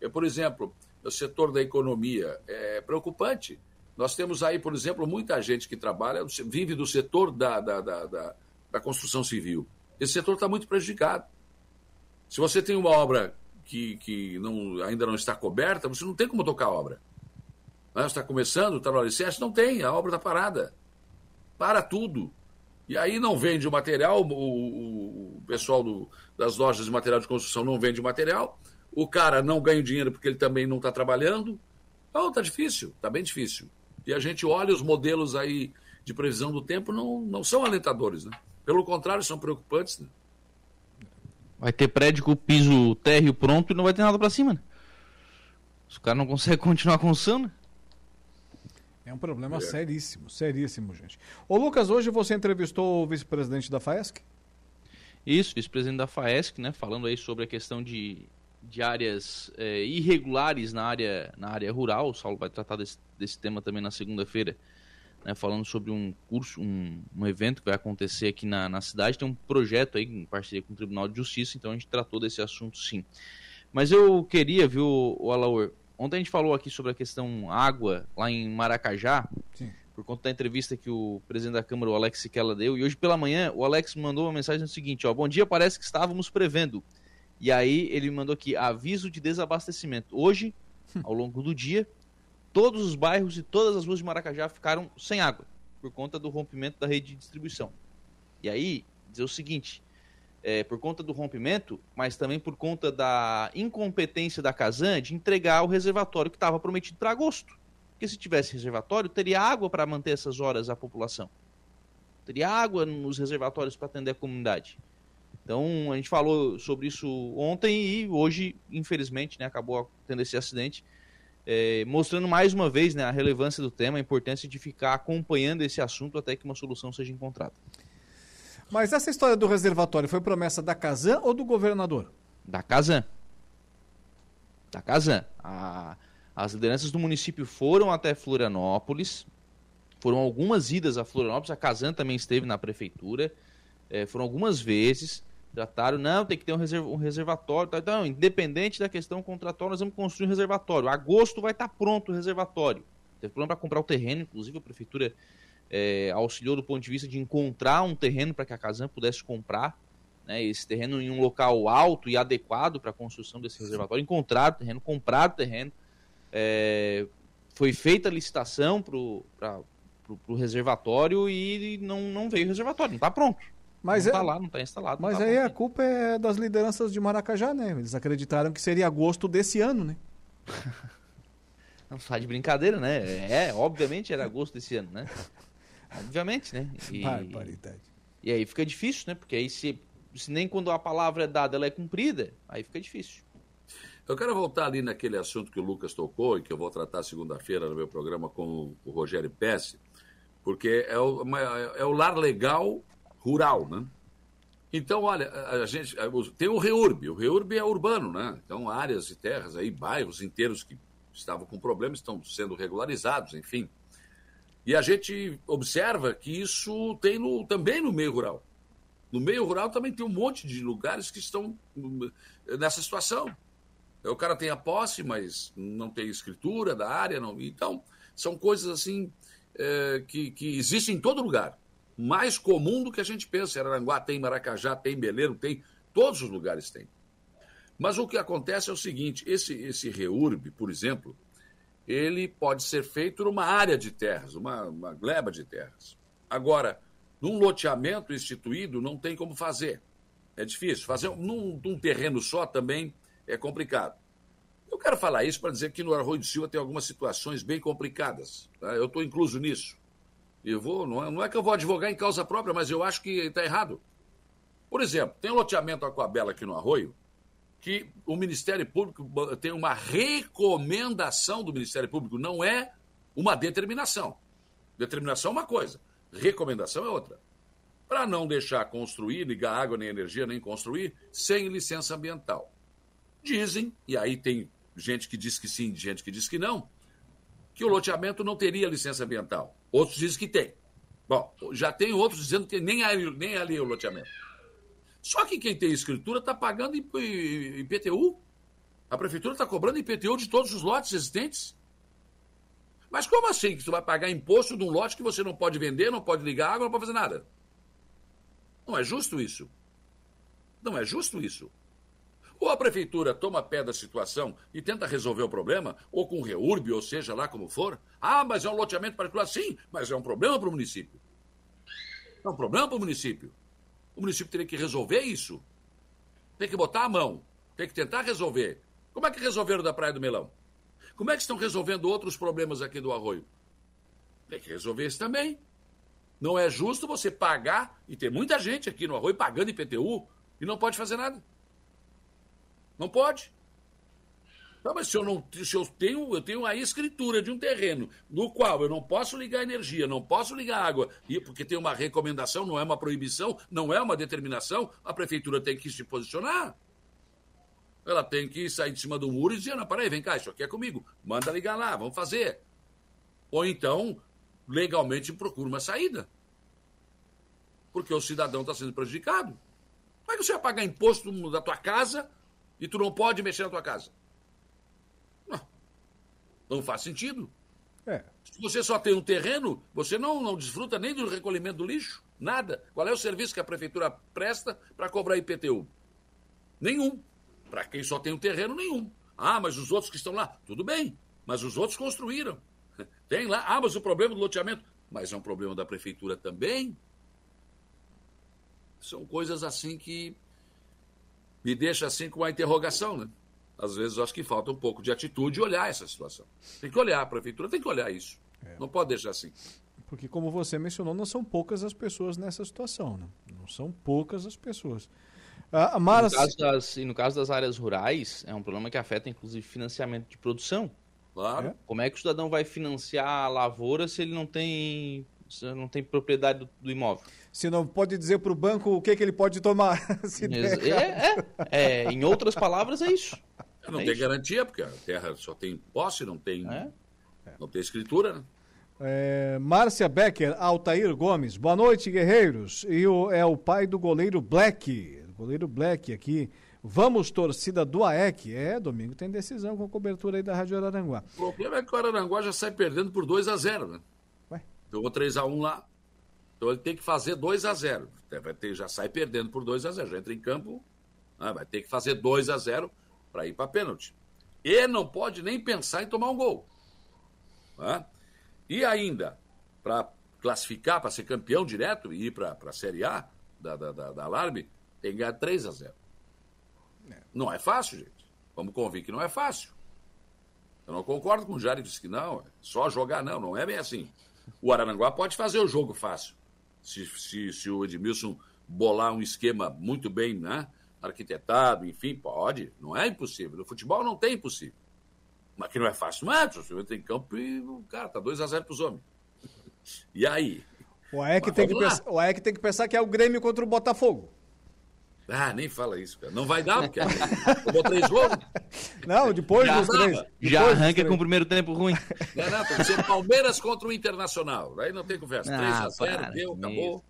Eu, por exemplo, o setor da economia é preocupante. Nós temos aí, por exemplo, muita gente que trabalha, vive do setor da, da, da, da, da construção civil. Esse setor está muito prejudicado. Se você tem uma obra que, que não, ainda não está coberta, você não tem como tocar a obra. Você está começando, está no alicerce, não tem, a obra está parada. Para tudo. E aí não vende o material, o, o pessoal do, das lojas de material de construção não vende o material, o cara não ganha dinheiro porque ele também não está trabalhando. Então está difícil, está bem difícil. E a gente olha os modelos aí de previsão do tempo, não, não são alentadores, né? Pelo contrário, são preocupantes. Né? Vai ter prédio com o piso térreo pronto e não vai ter nada para cima. Né? Os caras não conseguem continuar construindo. É um problema é. seríssimo, seríssimo, gente. Ô Lucas, hoje você entrevistou o vice-presidente da FAESC? Isso, vice-presidente da FAESC, né? Falando aí sobre a questão de, de áreas é, irregulares na área, na área rural. O Saulo vai tratar desse, desse tema também na segunda-feira né, falando sobre um curso, um, um, evento que vai acontecer aqui na, na cidade. Tem um projeto aí em parceria com o Tribunal de Justiça, então a gente tratou desse assunto sim. Mas eu queria, viu, o Alaor, ontem a gente falou aqui sobre a questão água lá em Maracajá, sim. por conta da entrevista que o presidente da Câmara, o Alex Siquela, deu, e hoje pela manhã o Alex mandou uma mensagem no seguinte, ó, bom dia, parece que estávamos prevendo. E aí ele mandou aqui, aviso de desabastecimento. Hoje, ao longo do dia, todos os bairros e todas as ruas de Maracajá ficaram sem água por conta do rompimento da rede de distribuição. E aí, dizer o seguinte, é, por conta do rompimento, mas também por conta da incompetência da Casan de entregar o reservatório que estava prometido para agosto. Porque se tivesse reservatório, teria água para manter essas horas a população. Teria água nos reservatórios para atender a comunidade. Então, a gente falou sobre isso ontem e hoje, infelizmente, né, acabou tendo esse acidente é, mostrando mais uma vez né, a relevância do tema, a importância de ficar acompanhando esse assunto até que uma solução seja encontrada. Mas essa história do reservatório foi promessa da Casan ou do governador? Da Casan. Da Casan. A, as lideranças do município foram até Florianópolis, foram algumas idas a Florianópolis, a Casan também esteve na prefeitura, é, foram algumas vezes, Trataram, não, tem que ter um, reserv, um reservatório. Tá, então, independente da questão contratual, nós vamos construir um reservatório. Agosto vai estar pronto o reservatório. Teve problema para comprar o terreno, inclusive a prefeitura é, auxiliou do ponto de vista de encontrar um terreno para que a Casan pudesse comprar né, esse terreno em um local alto e adequado para a construção desse reservatório. Encontraram o terreno, compraram o terreno. É, foi feita a licitação para o reservatório e não, não veio o reservatório, não está pronto. Mas não está é, lá, não está instalado. Mas tá aí a culpa é das lideranças de Maracajá, né? Eles acreditaram que seria agosto desse ano, né? não sai de brincadeira, né? É, obviamente era agosto desse ano, né? Obviamente, né? E, E aí fica difícil, né? Porque aí se, se nem quando a palavra é dada ela é cumprida, aí fica difícil. Eu quero voltar ali naquele assunto que o Lucas tocou e que eu vou tratar segunda-feira no meu programa com o Rogério Pesce, porque é o, é o lar legal rural, né? Então, olha, a a gente tem o REURB, o REURB é urbano, né? Então, áreas e terras aí, bairros inteiros que estavam com problemas estão sendo regularizados, enfim. E a gente observa que isso tem no- também no meio rural. No meio rural também tem um monte de lugares que estão hum, nessa situação. O cara tem a posse, mas não tem escritura da área. Não... Então, são coisas assim eh, que, que existem em todo lugar. Mais comum do que a gente pensa. Araranguá tem, Maracajá tem, Beleiro tem, todos os lugares tem. Mas o que acontece é o seguinte: esse, esse REURB, por exemplo, ele pode ser feito numa área de terras, uma, uma gleba de terras. Agora, num loteamento instituído, não tem como fazer. É difícil. Fazer num, num terreno só também é complicado. Eu quero falar isso para dizer que no Arroio do Silva tem algumas situações bem complicadas. tá? Eu estou incluso nisso. Eu vou, não é, não é que eu vou advogar em causa própria, mas eu acho que está errado. Por exemplo, tem um loteamento Aquabela aqui no Arroio, que o Ministério Público tem uma recomendação do Ministério Público, não é uma determinação. Determinação é uma coisa, recomendação é outra. Para não deixar construir, ligar água, nem energia, nem construir, sem licença ambiental. Dizem, e aí tem gente que diz que sim, gente que diz que não, que o loteamento não teria licença ambiental. Outros dizem que tem. Bom, já tem outros dizendo que nem ali, nem ali é o loteamento. Só que quem tem escritura está pagando IP- IPTU. A prefeitura está cobrando IPTU de todos os lotes existentes. Mas como assim que você vai pagar imposto de um lote que você não pode vender, não pode ligar água, não pode fazer nada? Não é justo isso. Não é justo isso. Ou a prefeitura toma pé da situação e tenta resolver o problema, ou com reurb, ou seja lá como for. Ah, mas é um loteamento particular. Sim, mas é um problema para o município. É um problema para o município. O município teria que resolver isso. Tem que botar a mão. Tem que tentar resolver. Como é que resolveram da Praia do Melão? Como é que estão resolvendo outros problemas aqui do Arroio? Tem que resolver isso também. Não é justo você pagar, e tem muita gente aqui no Arroio pagando IPTU e não pode fazer nada. Não pode. Não, mas se eu, não, se eu tenho, eu tenho a escritura de um terreno no qual eu não posso ligar energia, não posso ligar água, e porque tem uma recomendação, não é uma proibição, não é uma determinação, a prefeitura tem que se posicionar. Ela tem que sair de cima do muro e dizer, não, peraí, vem cá, isso aqui é comigo, manda ligar lá, vamos fazer. Ou então, legalmente procura uma saída. Porque o cidadão está sendo prejudicado. Como é que você vai pagar imposto da tua casa e tu não pode mexer na tua casa? Não, faz sentido. É. Se você só tem um terreno, você não, não desfruta nem do recolhimento do lixo, nada. Qual é o serviço que a prefeitura presta para cobrar IPTU? Nenhum. Para quem só tem um terreno, nenhum. Ah, mas os outros que estão lá, tudo bem. Mas os outros construíram. Tem lá. Ah, mas o problema do loteamento. Mas é um problema da prefeitura também. São coisas assim que me deixa assim com uma interrogação, né? Às vezes eu acho que falta um pouco de atitude e olhar essa situação. Tem que olhar, a prefeitura tem que olhar isso. Não pode deixar assim. Porque, como você mencionou, não são poucas as pessoas nessa situação. Né? Não são poucas as pessoas. Ah, Mara... No caso das, e no caso das áreas rurais, é um problema que afeta inclusive financiamento de produção. Claro. Como é que o cidadão vai financiar a lavoura se ele não tem, se não tem propriedade do, do imóvel? Se não pode dizer para o banco o que, que ele pode tomar. É, é, é, em outras palavras, é isso. Não É tem isso. garantia, porque a terra só tem posse, não tem, É. não tem escritura. Né? É, Márcia Becker, Altair Gomes. Boa noite, guerreiros. E o, é o pai do goleiro Black. Goleiro Black aqui. Vamos, torcida do AEC. É, domingo tem decisão com a cobertura aí da Rádio Araranguá. O problema é que o Araranguá já sai perdendo por 2 a 0 né? Ué? Jogou 3 a 1 lá. Então ele tem que fazer 2 a 0 Vai ter, Já sai perdendo por 2 a 0 Já entra em campo, né? vai ter que fazer 2 a 0 para ir para pênalti. E não pode nem pensar em tomar um gol. né? E ainda, para classificar, para ser campeão direto e ir para a Série A da, da, da, da Alarme, tem que ganhar 3 a 0 Não é fácil, gente. Vamos convir que não é fácil. Eu não concordo com o Jário que disse que não, é só jogar, não, não é bem assim. O Araranguá pode fazer o jogo fácil. Se, se, se o Edmilson bolar um esquema muito bem né, arquitetado, enfim, pode. Não é impossível. No futebol não tem impossível. Mas que não é fácil, não é. Você entra em campo e o cara tá 2x0 pros homens. E aí? O AEC, tem que pensar, o AEC tem que pensar que é o Grêmio contra o Botafogo. Ah, nem fala isso, cara. Não vai dar, porque tomou três gols. Não, depois já, dos três. Já depois arranca três. com o primeiro tempo ruim. Não, não, tem que ser Palmeiras contra o Internacional. Aí não tem conversa. Ah, 3x0, para deu, acabou.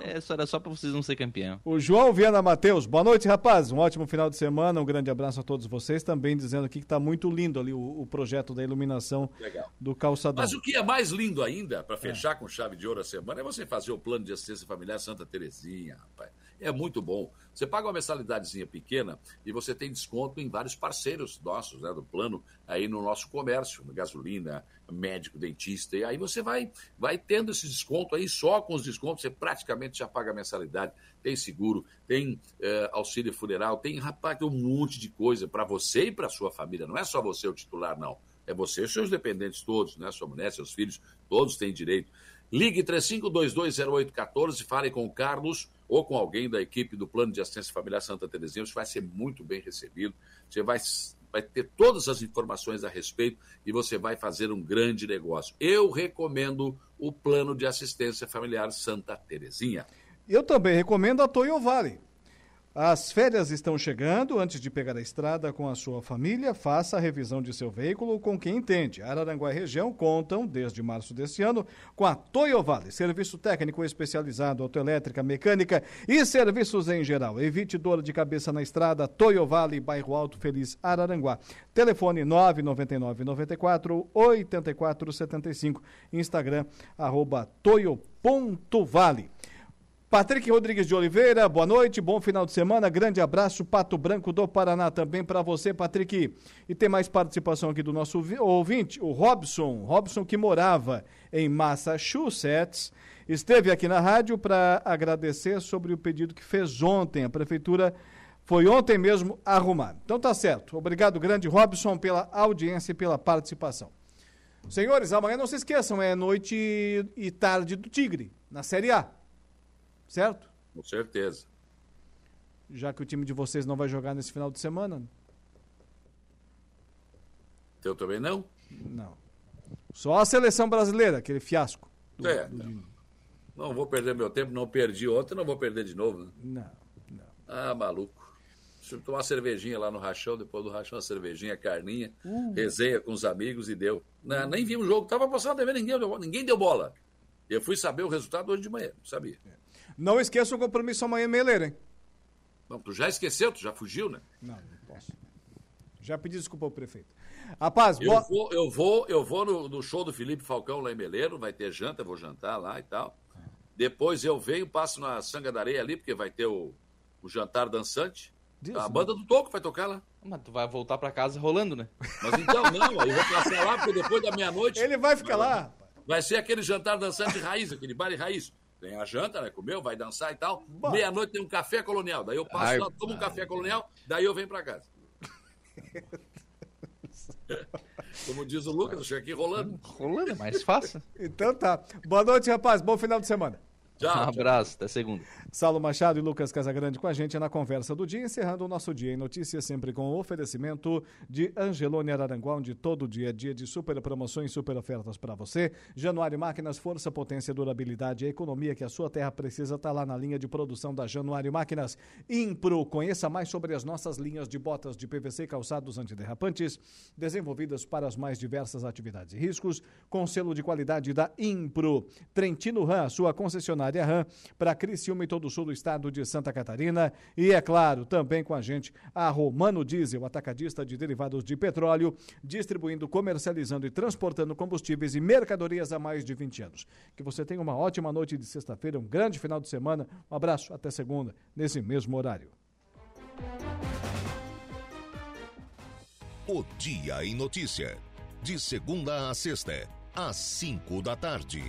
É, isso era só pra vocês não ser campeão. O João Viana Matheus, boa noite, rapaz. Um ótimo final de semana, um grande abraço a todos vocês. Também dizendo aqui que está muito lindo ali o, o projeto da iluminação Legal. do calçadão. Mas o que é mais lindo ainda, para fechar com chave de ouro a semana, é você fazer o plano de assistência familiar Santa Terezinha, rapaz. É muito bom. Você paga uma mensalidadezinha pequena e você tem desconto em vários parceiros nossos, né, do plano, aí no nosso comércio, gasolina, médico, dentista. E aí você vai, vai tendo esse desconto aí, só com os descontos você praticamente já paga mensalidade. Tem seguro, tem eh, auxílio funeral, tem, rapaz, tem um monte de coisa para você e para sua família. Não é só você o titular, não. É você e seus dependentes todos, né? Sua mulher, seus filhos, todos têm direito. Ligue 35220814, fale com o Carlos ou com alguém da equipe do Plano de Assistência Familiar Santa Terezinha. Você vai ser muito bem recebido. Você vai, vai ter todas as informações a respeito e você vai fazer um grande negócio. Eu recomendo o Plano de Assistência Familiar Santa Terezinha. Eu também recomendo a Toyo Vale. As férias estão chegando. Antes de pegar a estrada com a sua família, faça a revisão de seu veículo com quem entende. Araranguá e região contam, desde março deste ano, com a Toyo Vale, serviço técnico especializado, autoelétrica, mecânica e serviços em geral. Evite dor de cabeça na estrada. Toyo Vale, bairro Alto Feliz, Araranguá. Telefone 999 94 8475. Instagram, arroba toyo.vale. Patrick Rodrigues de Oliveira, boa noite, bom final de semana, grande abraço, Pato Branco do Paraná também para você, Patrick. E tem mais participação aqui do nosso ouvi- ouvinte, o Robson, Robson que morava em Massachusetts, esteve aqui na rádio para agradecer sobre o pedido que fez ontem, a prefeitura foi ontem mesmo arrumar. Então tá certo, obrigado grande Robson pela audiência e pela participação. Senhores, amanhã não se esqueçam, é noite e tarde do Tigre, na Série A certo? Com certeza. Já que o time de vocês não vai jogar nesse final de semana? Teu também não? Não. Só a seleção brasileira, aquele fiasco. do- é. do- Não. não vou perder meu tempo, não perdi ontem, não vou perder de novo. Né? Não, não. Ah, maluco. Deixa eu tomar uma cervejinha lá no rachão, depois do rachão, uma cervejinha, carninha, Uh. resenha com os amigos e deu. Não, nem vi o jogo, tava passando a TV, ninguém, deu- ninguém deu bola. Eu fui saber o resultado hoje de manhã, não sabia. Não esqueça o compromisso amanhã em Meleira, hein? Não, tu já esqueceu, tu já fugiu, né? Não, não posso. Já pedi desculpa ao prefeito. Rapaz, Eu boa... vou, eu vou, eu vou no, no show do Felipe Falcão lá em Meleiro, vai ter janta, vou jantar lá e tal. Depois eu venho, passo na Sanga da Areia ali, porque vai ter o, o jantar dançante. a banda do Toco vai tocar lá. Mas tu vai voltar pra casa rolando, né? Mas então não, aí eu vou passar lá, porque depois da meia-noite. Ele vai ficar lá. Vai ser aquele jantar dançante raiz, aquele bar raiz. Tem a janta, né? Comeu, vai dançar e tal. Meia-noite tem um café colonial. Daí eu passo Ai, lá, tomo um café colonial, daí eu venho pra casa. Como diz o Lucas, eu chego aqui rolando. Rolando, é mais fácil. Então tá. Boa noite, rapaz. Bom final de semana. Um abraço, até segunda. Saulo Machado e Lucas Casagrande com a gente na conversa do dia, encerrando o nosso dia em notícias, sempre com o oferecimento de Angelone Araranguá, onde todo dia é dia de super promoções, super ofertas para você. Januário Máquinas, força, potência, durabilidade, a economia que a sua terra precisa está lá na linha de produção da Januário Máquinas. Impro, conheça mais sobre as nossas linhas de botas de PVC e calçados antiderrapantes, desenvolvidas para as mais diversas atividades e riscos, com selo de qualidade da Impro. Trentino Ram, sua concessionária Ram, para Criciúma e todo o sul do estado de Santa Catarina. E é claro, também com a gente, a Romano Diesel, atacadista de derivados de petróleo, distribuindo, comercializando e transportando combustíveis e mercadorias há mais de 20 anos. Que você tenha uma ótima noite de sexta-feira, um grande final de semana. Um abraço, até segunda, nesse mesmo horário. O Dia em Notícia. De segunda a sexta, às cinco da tarde.